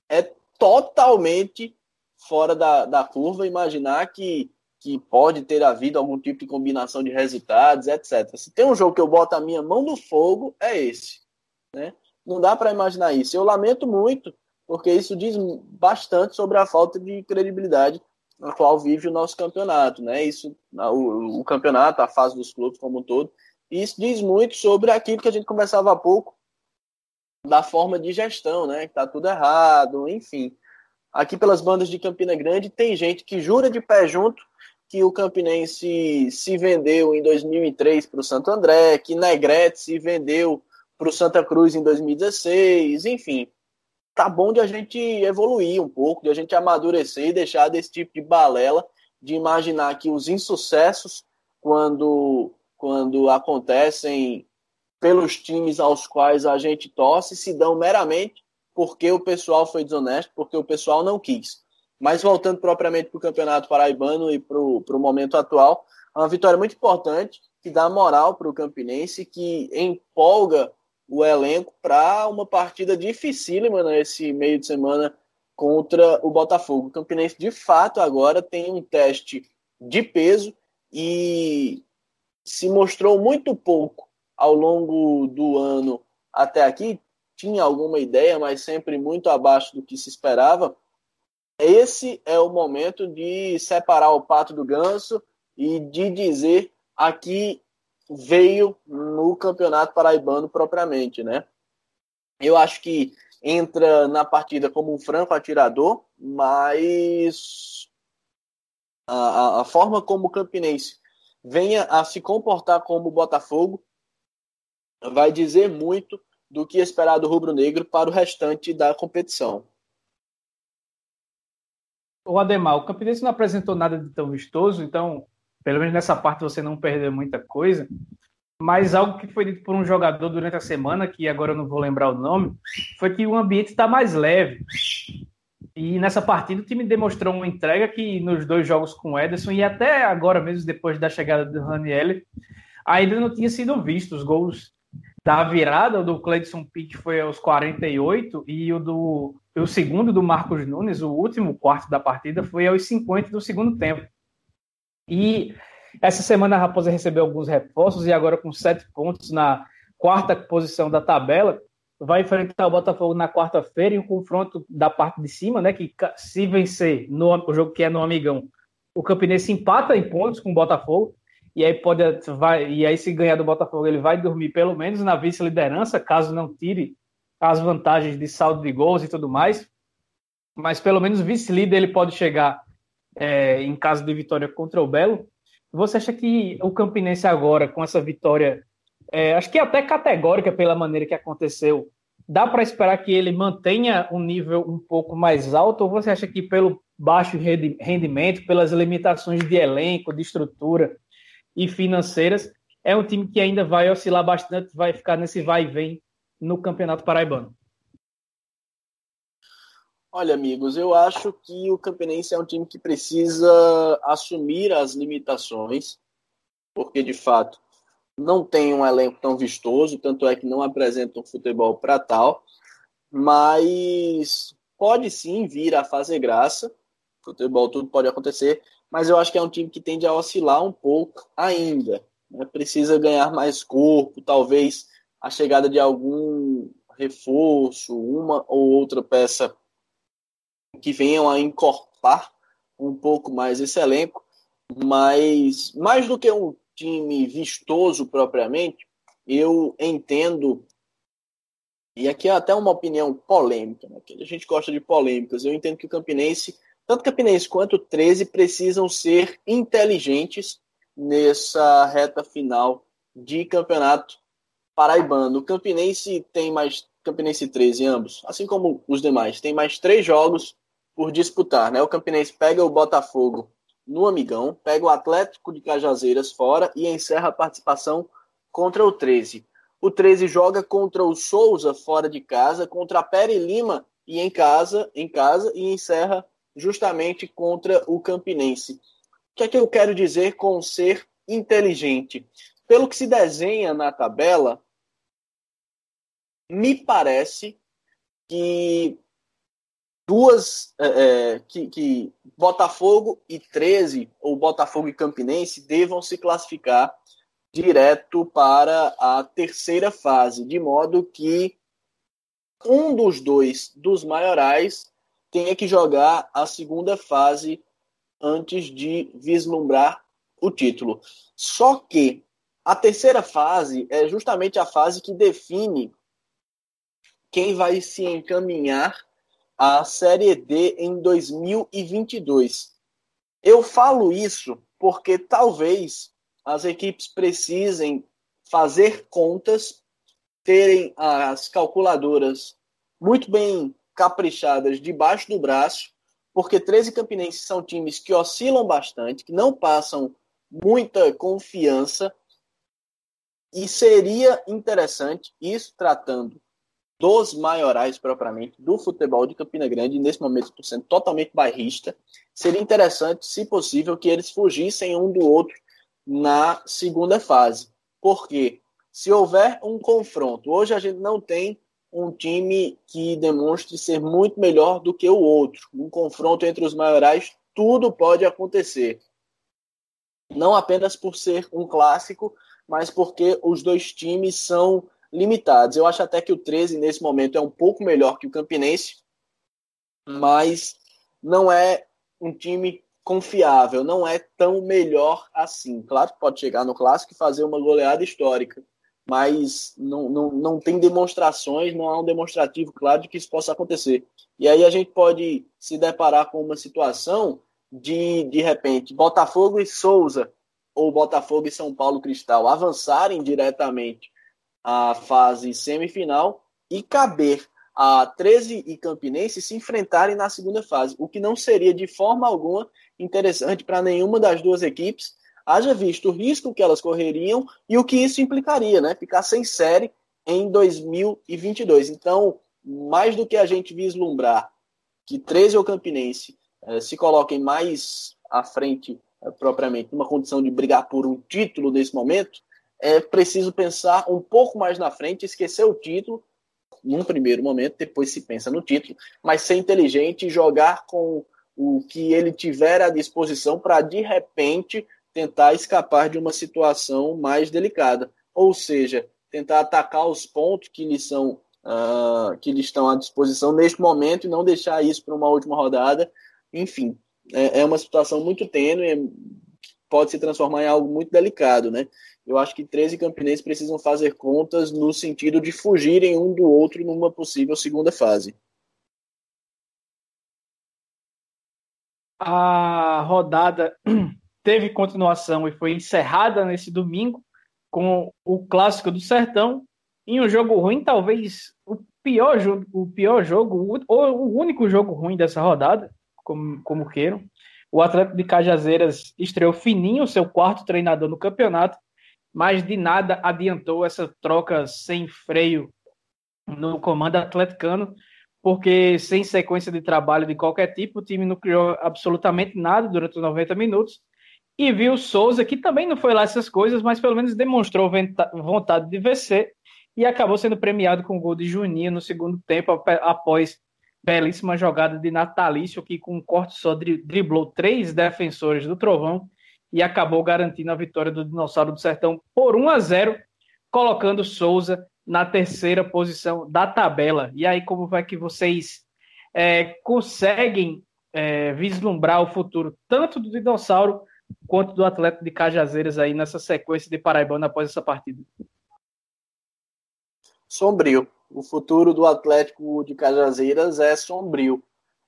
É totalmente fora da, da curva imaginar que, que pode ter havido algum tipo de combinação de resultados, etc. Se tem um jogo que eu boto a minha mão no fogo, é esse. Né? Não dá para imaginar isso. Eu lamento muito, porque isso diz bastante sobre a falta de credibilidade na qual vive o nosso campeonato, né? Isso, o, o, campeonato, a fase dos clubes como um todo. E isso diz muito sobre aquilo que a gente conversava há pouco da forma de gestão, né? Que tá tudo errado, enfim. Aqui pelas bandas de Campina Grande tem gente que jura de pé junto que o Campinense se vendeu em 2003 para o Santo André, que Negrete se vendeu para o Santa Cruz em 2016, enfim tá bom de a gente evoluir um pouco, de a gente amadurecer e deixar desse tipo de balela de imaginar que os insucessos, quando, quando acontecem pelos times aos quais a gente torce, se dão meramente porque o pessoal foi desonesto, porque o pessoal não quis. Mas voltando propriamente para o Campeonato Paraibano e para o momento atual, é uma vitória muito importante que dá moral para o Campinense, que empolga o elenco para uma partida dificílima nesse meio de semana contra o Botafogo. O Campinense, de fato, agora tem um teste de peso e se mostrou muito pouco ao longo do ano até aqui. Tinha alguma ideia, mas sempre muito abaixo do que se esperava. Esse é o momento de separar o pato do ganso e de dizer aqui veio no Campeonato Paraibano propriamente, né? Eu acho que entra na partida como um franco atirador, mas a, a forma como o Campinense venha a se comportar como o Botafogo vai dizer muito do que esperar do rubro-negro para o restante da competição. O Ademar, o Campinense não apresentou nada de tão vistoso, então pelo menos nessa parte você não perdeu muita coisa. Mas algo que foi dito por um jogador durante a semana, que agora eu não vou lembrar o nome, foi que o ambiente está mais leve. E nessa partida o time demonstrou uma entrega que nos dois jogos com o Ederson e até agora mesmo, depois da chegada do Raniel, ainda não tinha sido visto. Os gols da virada, do Cleidson Pitt foi aos 48 e o do o segundo do Marcos Nunes, o último quarto da partida, foi aos 50 do segundo tempo. E essa semana a Raposa recebeu alguns reforços e agora com sete pontos na quarta posição da tabela, vai enfrentar o Botafogo na quarta-feira em um confronto da parte de cima, né? Que se vencer no o jogo que é no Amigão, o Campinense empata em pontos com o Botafogo e aí pode vai e aí se ganhar do Botafogo ele vai dormir pelo menos na vice-liderança, caso não tire as vantagens de saldo de gols e tudo mais. Mas pelo menos vice-líder ele pode chegar é, em caso de vitória contra o Belo. Você acha que o Campinense agora com essa vitória é, acho que até categórica pela maneira que aconteceu. Dá para esperar que ele mantenha um nível um pouco mais alto ou você acha que pelo baixo rendimento, pelas limitações de elenco, de estrutura e financeiras, é um time que ainda vai oscilar bastante, vai ficar nesse vai e vem no Campeonato Paraibano? Olha, amigos, eu acho que o Campinense é um time que precisa assumir as limitações, porque de fato não tem um elenco tão vistoso, tanto é que não apresenta um futebol para tal, mas pode sim vir a fazer graça. Futebol tudo pode acontecer, mas eu acho que é um time que tende a oscilar um pouco ainda. Né? Precisa ganhar mais corpo, talvez a chegada de algum reforço, uma ou outra peça que venham a encorpar um pouco mais esse elenco, mas mais do que um time vistoso propriamente, eu entendo, e aqui é até uma opinião polêmica, né? a gente gosta de polêmicas, eu entendo que o Campinense, tanto o Campinense quanto o 13, precisam ser inteligentes nessa reta final de campeonato paraibano. O Campinense tem mais, Campinense 13 ambos, assim como os demais, tem mais três jogos por disputar, né? O Campinense pega o Botafogo no Amigão, pega o Atlético de Cajazeiras fora e encerra a participação contra o 13. O 13 joga contra o Souza fora de casa, contra a Pere Lima e em casa, em casa e encerra justamente contra o Campinense. O que é que eu quero dizer com ser inteligente? Pelo que se desenha na tabela, me parece que duas é, é, que, que, Botafogo e 13 ou Botafogo e Campinense devam se classificar direto para a terceira fase, de modo que um dos dois dos maiorais tenha que jogar a segunda fase antes de vislumbrar o título. Só que a terceira fase é justamente a fase que define quem vai se encaminhar à Série D em 2022. Eu falo isso porque talvez as equipes precisem fazer contas, terem as calculadoras muito bem caprichadas debaixo do braço, porque 13 Campinenses são times que oscilam bastante, que não passam muita confiança, e seria interessante, isso tratando dos maiorais propriamente, do futebol de Campina Grande, nesse momento estou sendo totalmente bairrista, seria interessante, se possível, que eles fugissem um do outro na segunda fase. Porque se houver um confronto, hoje a gente não tem um time que demonstre ser muito melhor do que o outro. Um confronto entre os maiorais, tudo pode acontecer. Não apenas por ser um clássico, mas porque os dois times são limitados. Eu acho até que o 13 nesse momento é um pouco melhor que o Campinense, mas não é um time confiável, não é tão melhor assim. Claro que pode chegar no clássico e fazer uma goleada histórica, mas não, não, não tem demonstrações, não há um demonstrativo claro de que isso possa acontecer. E aí a gente pode se deparar com uma situação de, de repente, Botafogo e Souza, ou Botafogo e São Paulo Cristal avançarem diretamente a fase semifinal e caber a 13 e Campinense se enfrentarem na segunda fase, o que não seria de forma alguma interessante para nenhuma das duas equipes, haja visto o risco que elas correriam e o que isso implicaria, né? Ficar sem série em 2022. Então, mais do que a gente vislumbrar que 13 ou Campinense eh, se coloquem mais à frente, eh, propriamente, numa condição de brigar por um título nesse momento, é preciso pensar um pouco mais na frente, esquecer o título num primeiro momento, depois se pensa no título, mas ser inteligente e jogar com o que ele tiver à disposição para de repente tentar escapar de uma situação mais delicada, ou seja, tentar atacar os pontos que lhe são uh, que lhe estão à disposição neste momento e não deixar isso para uma última rodada. Enfim, é, é uma situação muito tênue, pode se transformar em algo muito delicado, né? Eu acho que 13 campinenses precisam fazer contas no sentido de fugirem um do outro numa possível segunda fase. A rodada teve continuação e foi encerrada nesse domingo com o clássico do Sertão em um jogo ruim, talvez o pior jogo, o pior jogo, ou o único jogo ruim dessa rodada, como, como queiram. O Atlético de Cajazeiras estreou fininho, seu quarto treinador no campeonato, mas de nada adiantou essa troca sem freio no comando atleticano, porque sem sequência de trabalho de qualquer tipo, o time não criou absolutamente nada durante os 90 minutos. E viu Souza, que também não foi lá essas coisas, mas pelo menos demonstrou vontade de vencer e acabou sendo premiado com o gol de Juninho no segundo tempo, após belíssima jogada de Natalício, que com um corte só driblou três defensores do Trovão e acabou garantindo a vitória do Dinossauro do Sertão por 1 a 0, colocando Souza na terceira posição da tabela. E aí, como é que vocês é, conseguem é, vislumbrar o futuro tanto do Dinossauro quanto do Atlético de Cajazeiras aí nessa sequência de Paraibana após essa partida? Sombrio. O futuro do Atlético de Cajazeiras é sombrio.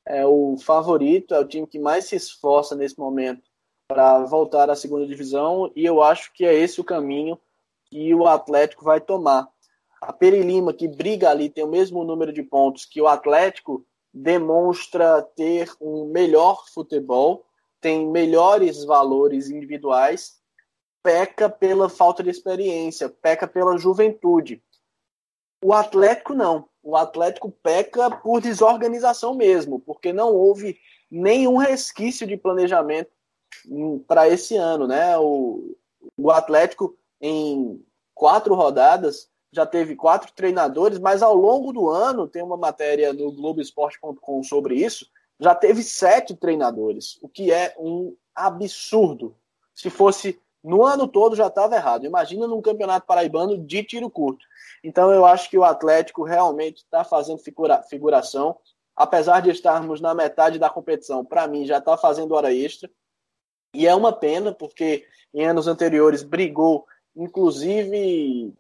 É o favorito, é o time que mais se esforça nesse momento para voltar à segunda divisão e eu acho que é esse o caminho que o Atlético vai tomar. A Peri Lima, que briga ali, tem o mesmo número de pontos que o Atlético, demonstra ter um melhor futebol, tem melhores valores individuais, peca pela falta de experiência, peca pela juventude. O Atlético não. O Atlético peca por desorganização mesmo, porque não houve nenhum resquício de planejamento para esse ano, né? O, o Atlético em quatro rodadas já teve quatro treinadores, mas ao longo do ano tem uma matéria no Globoesporte.com sobre isso. Já teve sete treinadores, o que é um absurdo. Se fosse no ano todo já estava errado. Imagina num campeonato paraibano de tiro curto. Então eu acho que o Atlético realmente está fazendo figura, figuração. Apesar de estarmos na metade da competição, para mim já está fazendo hora extra. E é uma pena, porque em anos anteriores brigou, inclusive,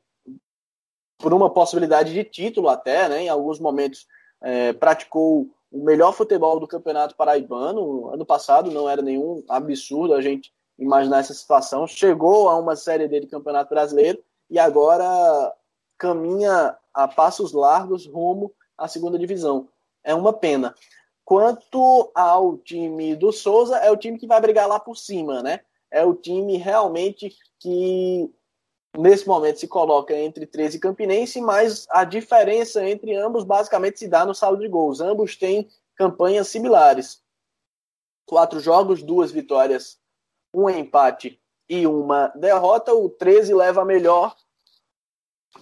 por uma possibilidade de título até, né? Em alguns momentos é, praticou o melhor futebol do Campeonato Paraibano. Ano passado não era nenhum absurdo a gente imaginar essa situação. Chegou a uma série D de Campeonato Brasileiro e agora caminha a passos largos rumo à segunda divisão. É uma pena. Quanto ao time do Souza, é o time que vai brigar lá por cima, né? É o time realmente que nesse momento se coloca entre 13 e Campinense, mas a diferença entre ambos basicamente se dá no saldo de gols. Ambos têm campanhas similares. Quatro jogos, duas vitórias, um empate e uma derrota. O 13 leva melhor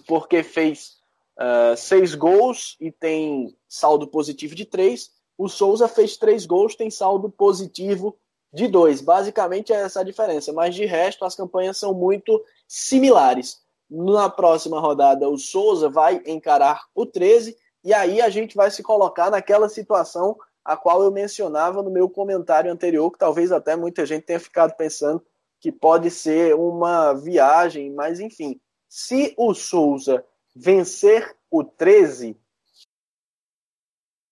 porque fez uh, seis gols e tem saldo positivo de três. O Souza fez três gols, tem saldo positivo de dois. Basicamente é essa a diferença. Mas de resto, as campanhas são muito similares. Na próxima rodada, o Souza vai encarar o 13 e aí a gente vai se colocar naquela situação a qual eu mencionava no meu comentário anterior, que talvez até muita gente tenha ficado pensando que pode ser uma viagem, mas enfim. Se o Souza vencer o 13,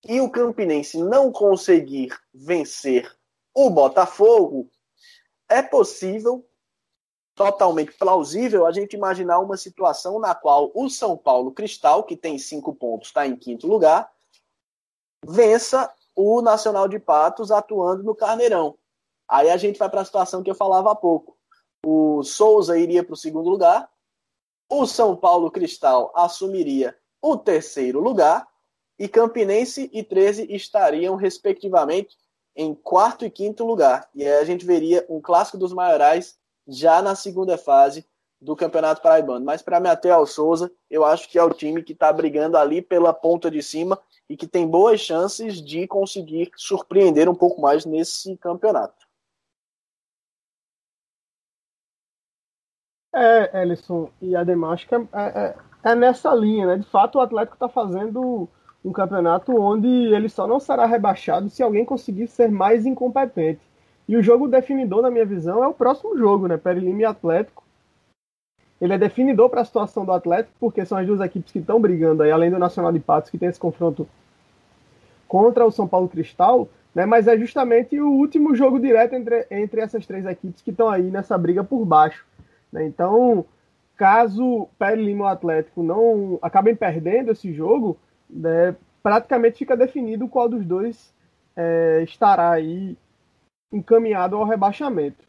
e o Campinense não conseguir vencer o Botafogo, é possível, totalmente plausível, a gente imaginar uma situação na qual o São Paulo Cristal, que tem cinco pontos, está em quinto lugar, vença o Nacional de Patos atuando no Carneirão. Aí a gente vai para a situação que eu falava há pouco. O Souza iria para o segundo lugar, o São Paulo Cristal assumiria o terceiro lugar e Campinense e 13 estariam, respectivamente, em quarto e quinto lugar. E aí a gente veria um clássico dos maiorais já na segunda fase do Campeonato Paraibano. Mas para me até ao Souza, eu acho que é o time que está brigando ali pela ponta de cima e que tem boas chances de conseguir surpreender um pouco mais nesse campeonato. É, Ellison e Ademar, acho que é, é, é nessa linha, né? De fato, o Atlético está fazendo um campeonato onde ele só não será rebaixado se alguém conseguir ser mais incompetente. E o jogo definidor, na minha visão, é o próximo jogo, né? Perilima e Atlético. Ele é definidor para a situação do Atlético, porque são as duas equipes que estão brigando aí, além do Nacional de Patos, que tem esse confronto contra o São Paulo Cristal, né? Mas é justamente o último jogo direto entre, entre essas três equipes que estão aí nessa briga por baixo. Né? Então, caso Pérez Lima e o Atlético não acabem perdendo esse jogo, né, praticamente fica definido qual dos dois é, estará aí encaminhado ao rebaixamento.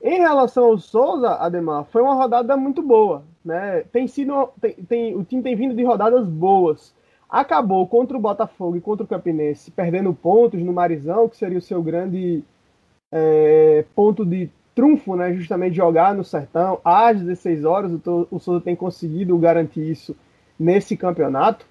Em relação ao Souza, Ademar, foi uma rodada muito boa. Né? Tem sido, tem, tem, o time tem vindo de rodadas boas. Acabou contra o Botafogo e contra o Campinense, perdendo pontos no Marizão, que seria o seu grande é, ponto de trunfo, né? justamente jogar no Sertão às 16 horas. O, o Souza tem conseguido garantir isso nesse campeonato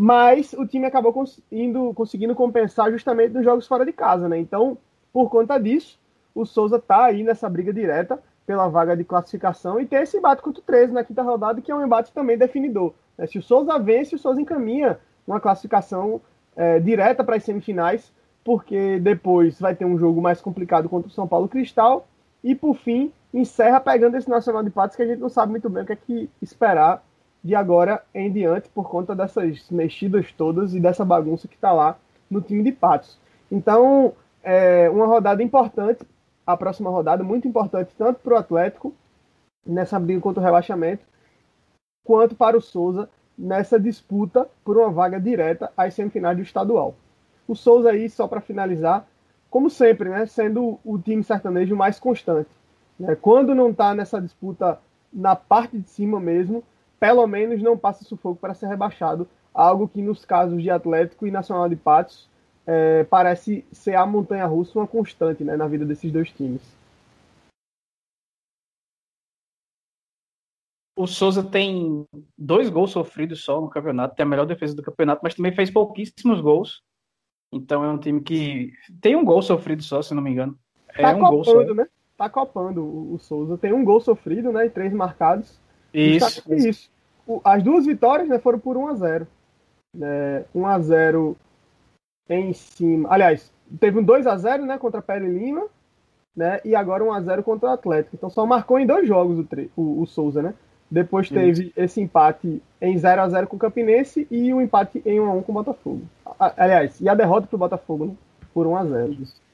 mas o time acabou cons indo, conseguindo compensar justamente nos jogos fora de casa, né? Então, por conta disso, o Souza está aí nessa briga direta pela vaga de classificação e tem esse embate contra o 13 na quinta rodada, que é um embate também definidor. Né? Se o Souza vence, o Souza encaminha uma classificação é, direta para as semifinais, porque depois vai ter um jogo mais complicado contra o São Paulo Cristal e, por fim, encerra pegando esse Nacional de Patos que a gente não sabe muito bem o que é que esperar de agora em diante por conta dessas mexidas todas e dessa bagunça que está lá no time de Patos. Então, é uma rodada importante, a próxima rodada, muito importante, tanto para o Atlético, nessa briga contra o rebaixamento, quanto para o Souza, nessa disputa por uma vaga direta às semifinais do estadual. O Souza aí, só para finalizar, como sempre, né, sendo o time sertanejo mais constante. Né? Quando não está nessa disputa na parte de cima mesmo, pelo menos não passa sufoco para ser rebaixado, algo que nos casos de Atlético e Nacional de Patos é, parece ser a montanha russa uma constante né, na vida desses dois times. O Souza tem dois gols sofridos só no campeonato, tem a melhor defesa do campeonato, mas também fez pouquíssimos gols. Então é um time que tem um gol sofrido só, se não me engano. É tá um copando, gol só. né? Tá copando o, o Souza. Tem um gol sofrido, né? E três marcados. Isso. isso. As duas vitórias né, foram por 1 a 0 né, 1 a 0 em cima. Aliás, teve um 2 a 0 né, contra a Pele Lima, né? E agora 1 a 0 contra o Atlético. Então só marcou em dois jogos o, o, o Souza, né? Depois teve Isso. esse empate em 0 a 0 com o Campinense e o um empate em 1 a 1 com o Botafogo. Aliás, e a derrota para o Botafogo, né? Por 1 a 0 Isso.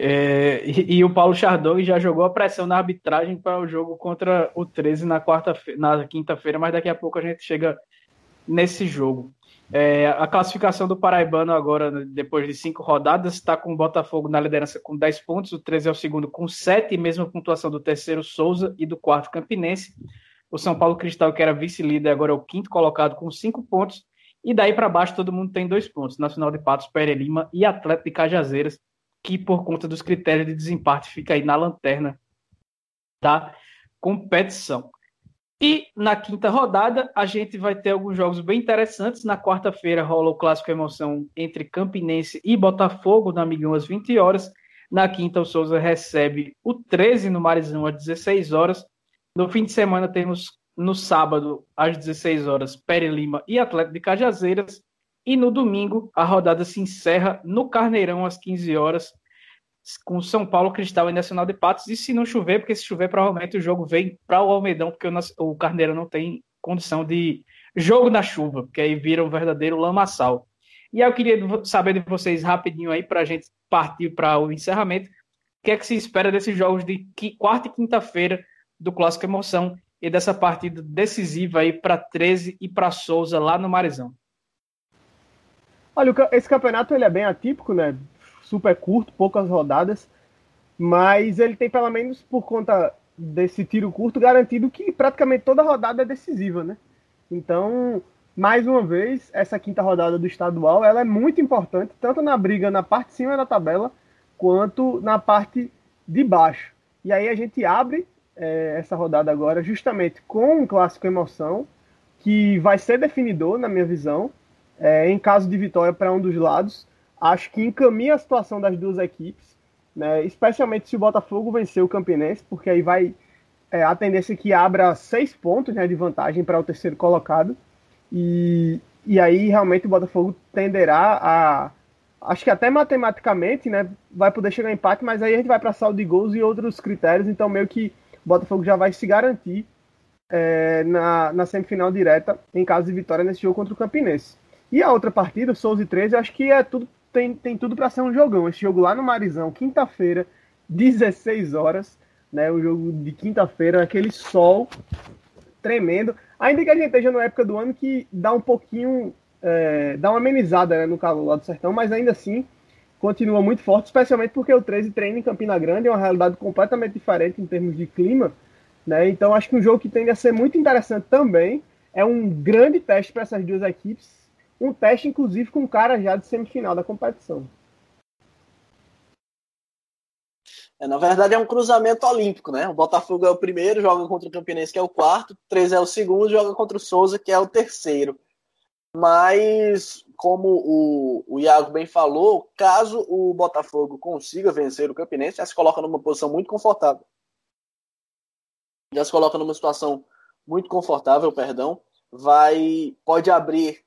É, e, e, o Paulo Chardon já jogou a pressão na arbitragem para o jogo contra o 13 na quarta na quinta-feira, mas daqui a pouco a gente chega nesse jogo. É, a classificação do Paraibano agora, depois de cinco rodadas, está com o Botafogo na liderança com 10 pontos, o 13 é o segundo com 7, mesma pontuação do terceiro Souza e do quarto Campinense. O São Paulo Cristal, que era vice-líder, agora é o quinto colocado com 5 pontos. E daí para baixo todo mundo tem dois pontos: Nacional de Patos, Pere Lima e Atlético de Cajazeiras que por conta dos critérios de desempate fica aí na lanterna da competição. E na quinta rodada, a gente vai ter alguns jogos bem interessantes. Na quarta-feira rola o clássico emoção entre Campinense e Botafogo, na Amigão, às 20 horas. Na quinta, o Souza recebe o 13 no Marizão, às 16 horas. No fim de semana, temos no sábado, às 16 horas, Pere Lima e Atlético de Cajazeiras. E no domingo, a rodada se encerra no Carneirão às 15 horas, com São Paulo, Cristal e Nacional de Patos. E se não chover, porque se chover, provavelmente o jogo vem para o Almedão, porque o, Carneirão não tem condição de jogo na chuva, porque aí vira um verdadeiro lamaçal. E aí eu queria saber de vocês rapidinho aí, para a gente partir para o encerramento, o que é que se espera desses jogos de quarta e quinta-feira do Clássico Emoção e dessa partida decisiva aí para 13 e para Souza lá no Marizão. Olha, esse campeonato ele é bem atípico, né? Super curto, poucas rodadas, mas ele tem pelo menos por conta desse tiro curto garantido que praticamente toda rodada é decisiva, né? Então, mais uma vez, essa quinta rodada do estadual, ela é muito importante, tanto na briga na parte de cima da tabela, quanto na parte de baixo. E aí a gente abre é, essa rodada agora justamente com um clássico emoção, que vai ser definidor, na minha visão, é, em caso de vitória para um dos lados. Acho que encaminha a situação das duas equipes, né, especialmente se o Botafogo vencer o Campinense, porque aí vai é, a tendência que abra seis pontos né, de vantagem para o terceiro colocado. E, e aí realmente o Botafogo tenderá a. Acho que até matematicamente né, vai poder chegar em empate, mas aí a gente vai para saldo de gols e outros critérios, então meio que o Botafogo já vai se garantir é, na, na semifinal direta em caso de vitória nesse jogo contra o Campinense. E a outra partida, Souza e 13, acho que é tudo, tem, tem tudo para ser um jogão. Esse jogo lá no Marizão, quinta-feira, 16 horas né? O jogo de quinta-feira, aquele sol tremendo. Ainda que a gente esteja na época do ano que dá um pouquinho, é, dá uma amenizada né, no calor lá do sertão, mas ainda assim continua muito forte, especialmente porque o 13 treina em Campina Grande, é uma realidade completamente diferente em termos de clima. Né? Então acho que um jogo que tende a ser muito interessante também. É um grande teste para essas duas equipes. Um teste, inclusive, com cara já de semifinal da competição. É, na verdade, é um cruzamento olímpico, né? O Botafogo é o primeiro, joga contra o Campinense, que é o quarto, o 13 é o segundo, joga contra o Souza, que é o terceiro. Mas, como o, o Iago bem falou, caso o Botafogo consiga vencer o Campinense, já se coloca numa posição muito confortável. Já se coloca numa situação muito confortável, perdão. Vai, pode abrir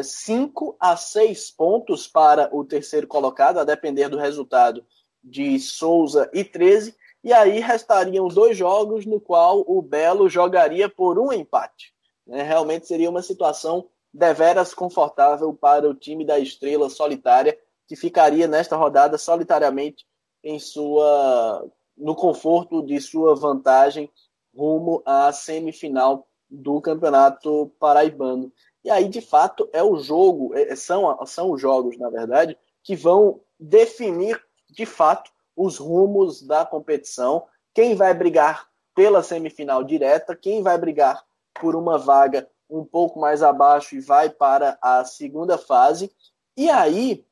5 é, a 6 pontos para o terceiro colocado, a depender do resultado de Souza e 13, e aí restariam dois jogos no qual o Belo jogaria por um empate. Né? Realmente seria uma situação deveras confortável para o time da Estrela Solitária, que ficaria nesta rodada solitariamente em sua no conforto de sua vantagem rumo à semifinal do Campeonato Paraibano. E aí, de fato, é o jogo, é, são, são os jogos, na verdade, que vão definir de fato, os rumos da competição, quem vai brigar pela semifinal direta, quem vai brigar por uma vaga um pouco mais abaixo e vai para a segunda fase. E aí,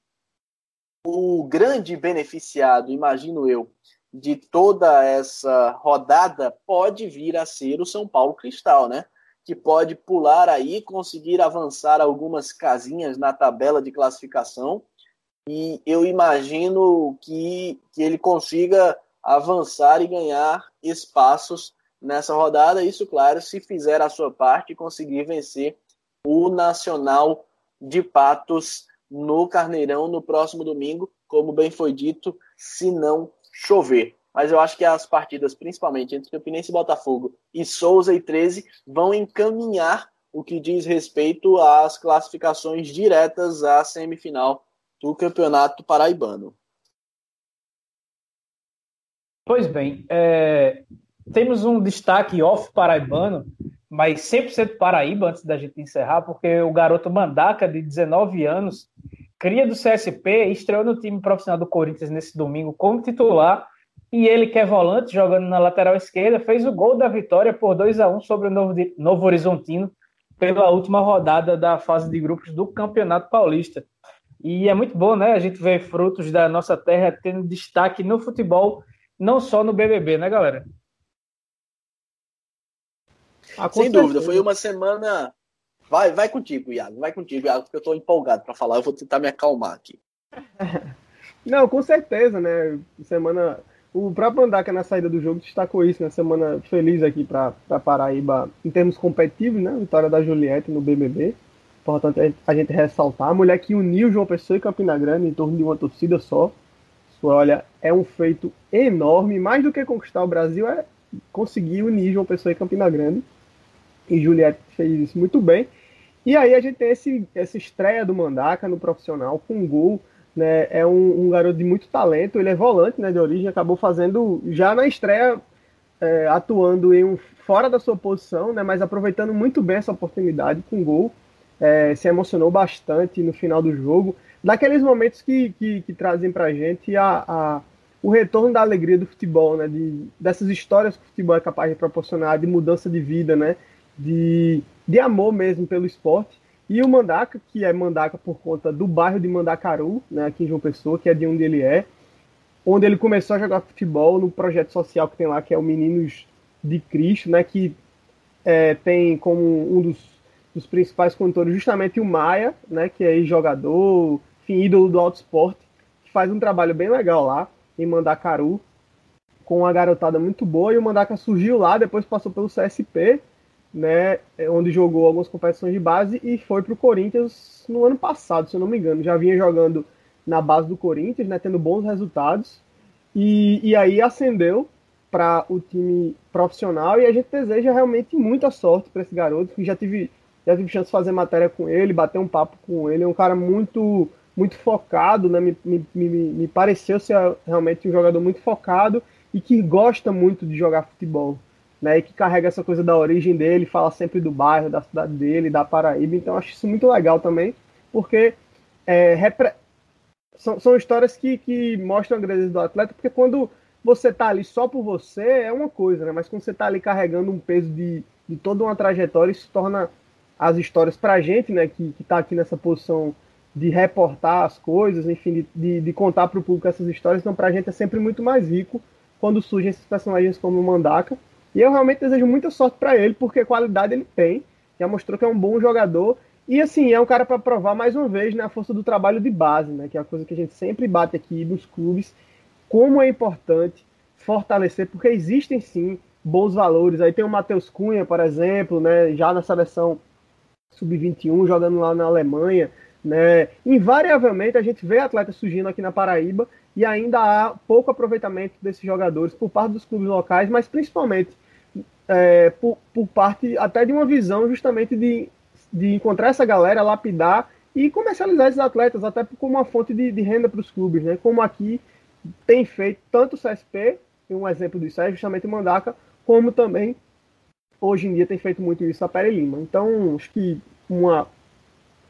o grande beneficiado, imagino eu, de toda essa rodada pode vir a ser o São Paulo Cristal, né? Que pode pular aí, conseguir avançar algumas casinhas na tabela de classificação e eu imagino que, que ele consiga avançar e ganhar espaços nessa rodada. Isso, claro, se fizer a sua parte e conseguir vencer o Nacional de Patos no Carneirão no próximo domingo, como bem foi dito, se não chover. Mas eu acho que as partidas, principalmente entre Campinense e Botafogo e Souza e 13, vão encaminhar o que diz respeito às classificações diretas à semifinal do Campeonato Paraibano. Pois bem, é, temos um destaque off paraibano, mas 100% Paraíba, antes da gente encerrar, porque o garoto Mandaca, de 19 anos, cria do CSP, estreou no time profissional do Corinthians nesse domingo como titular, e ele, que é volante, jogando na lateral esquerda, fez o gol da vitória por 2 a 1 sobre o Novo, Novo Horizontino pela última rodada da fase de grupos do Campeonato Paulista. E é muito bom, né? A gente ver frutos da nossa terra tendo destaque no futebol, não só no BBB, né, galera? Ah, Sem dúvida, foi uma semana. Vai, vai contigo, Iago, vai contigo, Iago, porque eu estou empolgado para falar. Eu vou tentar me acalmar aqui. Não, com certeza, né? Semana. O próprio Andaca na saída do jogo destacou isso, né? Semana feliz aqui para Paraíba em termos competitivos, né? Vitória da Juliette no BBB importante a gente ressaltar. A mulher que uniu João Pessoa e Campina Grande em torno de uma torcida só. Isso, olha, é um feito enorme. Mais do que conquistar o Brasil é conseguir unir João Pessoa e Campina Grande. E Juliette fez isso muito bem. E aí a gente tem esse, essa estreia do Mandaca no profissional com um gol. Né, é um, um, garoto de muito talento, ele é volante né, de origem, acabou fazendo já na estreia, é, atuando em um, fora da sua posição, né, mas aproveitando muito bem essa oportunidade com gol é, se emocionou bastante no final do jogo. Daqueles momentos que, que, que trazem pra gente a, a, o retorno da alegria do futebol, né? De, dessas histórias que o futebol é capaz de proporcionar, de mudança de vida, né? De, de amor mesmo pelo esporte. E o Mandaca, que é Mandaca por conta do bairro de Mandacaru, né, aqui em João Pessoa, que é de onde ele é, onde ele começou a jogar futebol no projeto social que tem lá, que é o Meninos de Cristo, né, que é, tem como um dos, dos, principais condutores justamente o Maia, né, que é jogador, enfim, ídolo do alto esporte, que faz um trabalho bem legal lá em Mandacaru, com uma garotada muito boa, e o Mandaca surgiu lá, depois passou pelo CSP, né, onde jogou algumas competições de base e foi para o Corinthians no ano passado, se eu não me engano. Já vinha jogando na base do Corinthians, né, tendo bons resultados, e, e aí ascendeu para o time profissional e a gente deseja realmente muita sorte para esse garoto, que já tive, já tive chance de fazer matéria com ele, bater um papo com ele, é um cara muito muito focado, né? me, me, me, me pareceu ser realmente um jogador muito focado e que gosta muito de jogar futebol, né? E que carrega essa coisa da origem dele, fala sempre do bairro, da cidade dele, da Paraíba, então acho isso muito legal também, porque é, repre... são, são histórias que, que mostram a grandeza do atleta, porque quando você tá ali só por você é uma coisa, né? Mas quando você tá ali carregando um peso de, de toda uma trajetória, isso torna as histórias pra gente, né? Que, que tá aqui nessa posição de reportar as coisas, enfim, de, de, de contar para o público essas histórias. Então, pra gente é sempre muito mais rico quando surgem esses personagens como o Mandaka. E eu realmente desejo muita sorte para ele, porque qualidade ele tem. Já mostrou que é um bom jogador. E assim, é um cara para provar mais uma vez né, a força do trabalho de base, né? Que é a coisa que a gente sempre bate aqui nos clubes como é importante fortalecer, porque existem sim bons valores. Aí tem o Matheus Cunha, por exemplo, né, já na seleção sub-21, jogando lá na Alemanha. Né? Invariavelmente a gente vê atletas surgindo aqui na Paraíba e ainda há pouco aproveitamento desses jogadores por parte dos clubes locais, mas principalmente é, por, por, parte até de uma visão justamente de, de encontrar essa galera, lapidar e comercializar esses atletas, até como uma fonte de, de renda para os clubes, né? como aqui tem feito tanto o CSP, um exemplo disso é justamente o Mandaca, como também hoje em dia tem feito muito isso a Pere Lima. Então, acho que uma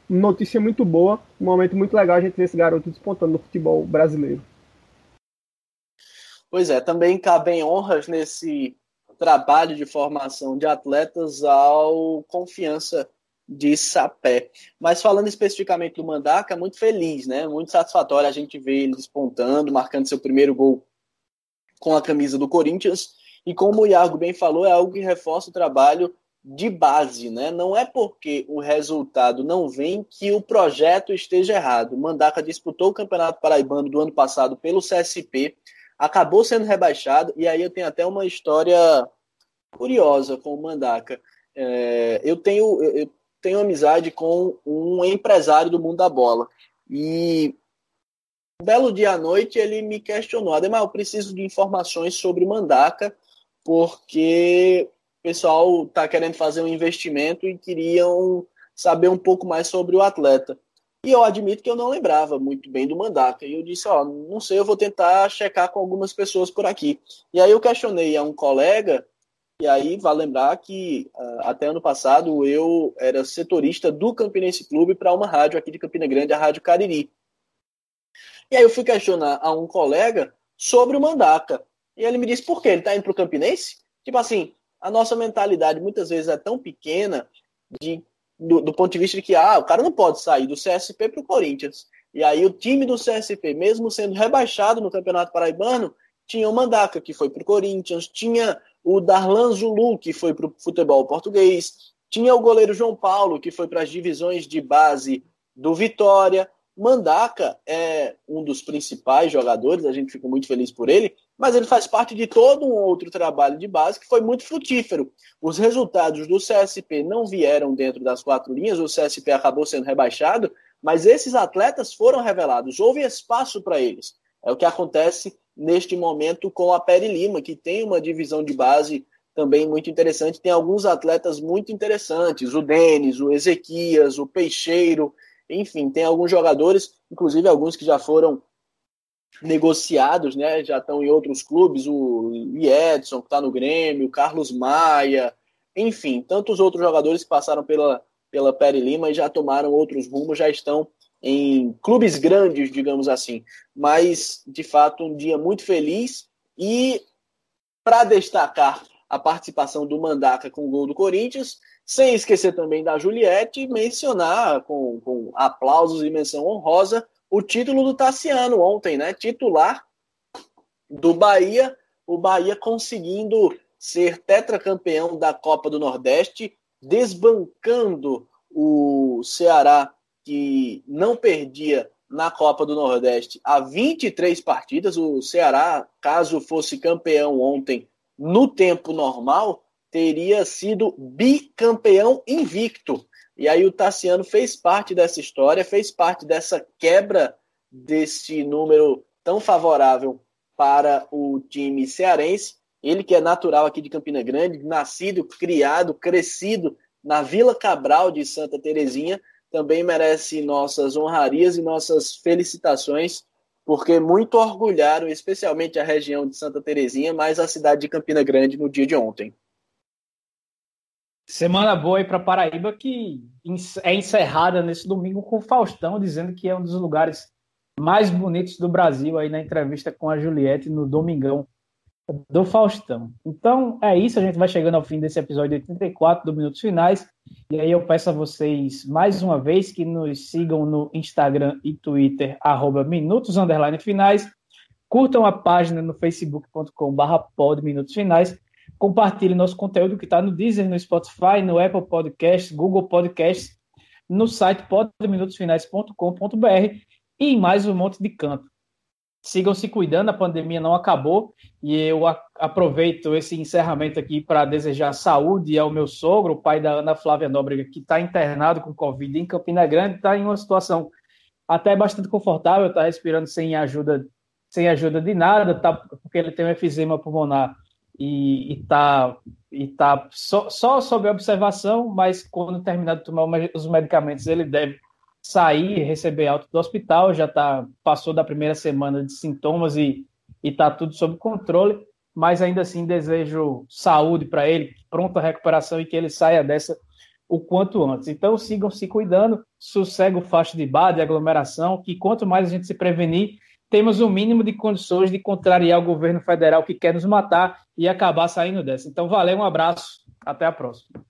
notícia muito boa, um momento muito legal a gente ver esse garoto despontando no futebol brasileiro. Pois é, também cabem honras nesse trabalho de formação de atletas ao Confiança de Sapé. Mas falando especificamente do Mandaca, muito feliz, né? Muito satisfatório a gente ver ele despontando, marcando seu primeiro gol com a camisa do Corinthians. E como o Iago bem falou, é algo que reforça o trabalho de base, né? Não é porque o resultado não vem que o projeto esteja errado. O Mandaca disputou o Campeonato Paraibano do ano passado pelo CSP, acabou sendo rebaixado, e aí eu tenho até uma história curiosa com o Mandaca. É, eu tenho, eu tenho amizade com um empresário do mundo da bola. E um belo dia à noite ele me questionou: Ademar, eu preciso de informações sobre Mandaca, porque o pessoal está querendo fazer um investimento e queriam saber um pouco mais sobre o atleta. E eu admito que eu não lembrava muito bem do Mandaca. E eu disse, ó, não sei, eu vou tentar checar com algumas pessoas por aqui. E aí eu questionei a um colega e aí, vale lembrar que uh, até ano passado eu era setorista do Campinense Clube para uma rádio aqui de Campina Grande, a Rádio Cariri. E aí eu fui questionar a um colega sobre o Mandaca. E ele me disse, por quê? Ele está indo para o Campinense? Tipo assim, a nossa mentalidade muitas vezes é tão pequena de, do, do ponto de vista de que ah, o cara não pode sair do CSP para o Corinthians. E aí o time do CSP, mesmo sendo rebaixado no Campeonato Paraibano, tinha o Mandaca, que foi para o Corinthians, tinha o Darlan Zulu, que foi para o futebol português, tinha o goleiro João Paulo, que foi para as divisões de base do Vitória. Mandaca é um dos principais jogadores, a gente fica muito feliz por ele, mas ele faz parte de todo um outro trabalho de base que foi muito frutífero. Os resultados do CSP não vieram dentro das quatro linhas, o CSP acabou sendo rebaixado, mas esses atletas foram revelados, houve espaço para eles. É o que acontece neste momento com a Peri Lima, que tem uma divisão de base também muito interessante. Tem alguns atletas muito interessantes, o Denis, o Ezequias, o Peixeiro, enfim, tem alguns jogadores, inclusive alguns que já foram negociados, né? Já estão em outros clubes, o Edson, que está no Grêmio, o Carlos Maia, enfim, tantos outros jogadores que passaram pela, pela Peri Lima e já tomaram outros rumos, já estão em clubes grandes, digamos assim. Mas, de fato, um dia muito feliz. E para destacar a participação do Mandaca com o gol do Corinthians, sem esquecer também da Juliette, mencionar com, com aplausos e menção honrosa o título do Tassiano ontem, né? Titular do Bahia, o Bahia conseguindo ser tetracampeão da Copa do Nordeste, desbancando o Ceará, que não perdia na Copa do Nordeste há 23 partidas. O Ceará, caso fosse campeão ontem no tempo normal, teria sido bicampeão invicto. E aí o Tassiano fez parte dessa história, fez parte dessa quebra desse número tão favorável para o time cearense. Ele que é natural aqui de Campina Grande, nascido, criado, crescido na Vila Cabral de Santa Terezinha, também merece nossas honrarias e nossas felicitações, porque muito orgulharam, especialmente a região de Santa Terezinha, mas a cidade de Campina Grande no dia de ontem. Semana boa aí para Paraíba, que é encerrada nesse domingo com o Faustão, dizendo que é um dos lugares mais bonitos do Brasil, aí na entrevista com a Juliette no Domingão do Faustão. Então é isso, a gente vai chegando ao fim desse episódio 84 do Minutos Finais. E aí eu peço a vocês mais uma vez que nos sigam no Instagram e Twitter, arroba Minutos Finais. Curtam a página no facebook.com/barra Minutos Finais Compartilhe nosso conteúdo que está no Deezer, no Spotify, no Apple Podcasts, Google Podcasts, no site podminutosfinais.com.br e em mais um monte de canto. Sigam se cuidando, a pandemia não acabou e eu aproveito esse encerramento aqui para desejar saúde ao meu sogro, o pai da Ana Flávia Nóbrega, que está internado com Covid em Campina Grande, está em uma situação até bastante confortável, está respirando sem ajuda, sem ajuda de nada, tá, porque ele tem um efizema pulmonar e está e tá só, só sob observação, mas quando terminar de tomar os medicamentos, ele deve sair, receber alta do hospital, já tá, passou da primeira semana de sintomas e está tudo sob controle, mas ainda assim desejo saúde para ele, pronta recuperação e que ele saia dessa o quanto antes. Então sigam se cuidando, sossega o faixa de bar, de aglomeração, que quanto mais a gente se prevenir, temos o um mínimo de condições de contrariar o governo federal que quer nos matar e acabar saindo dessa. Então, valeu, um abraço, até a próxima.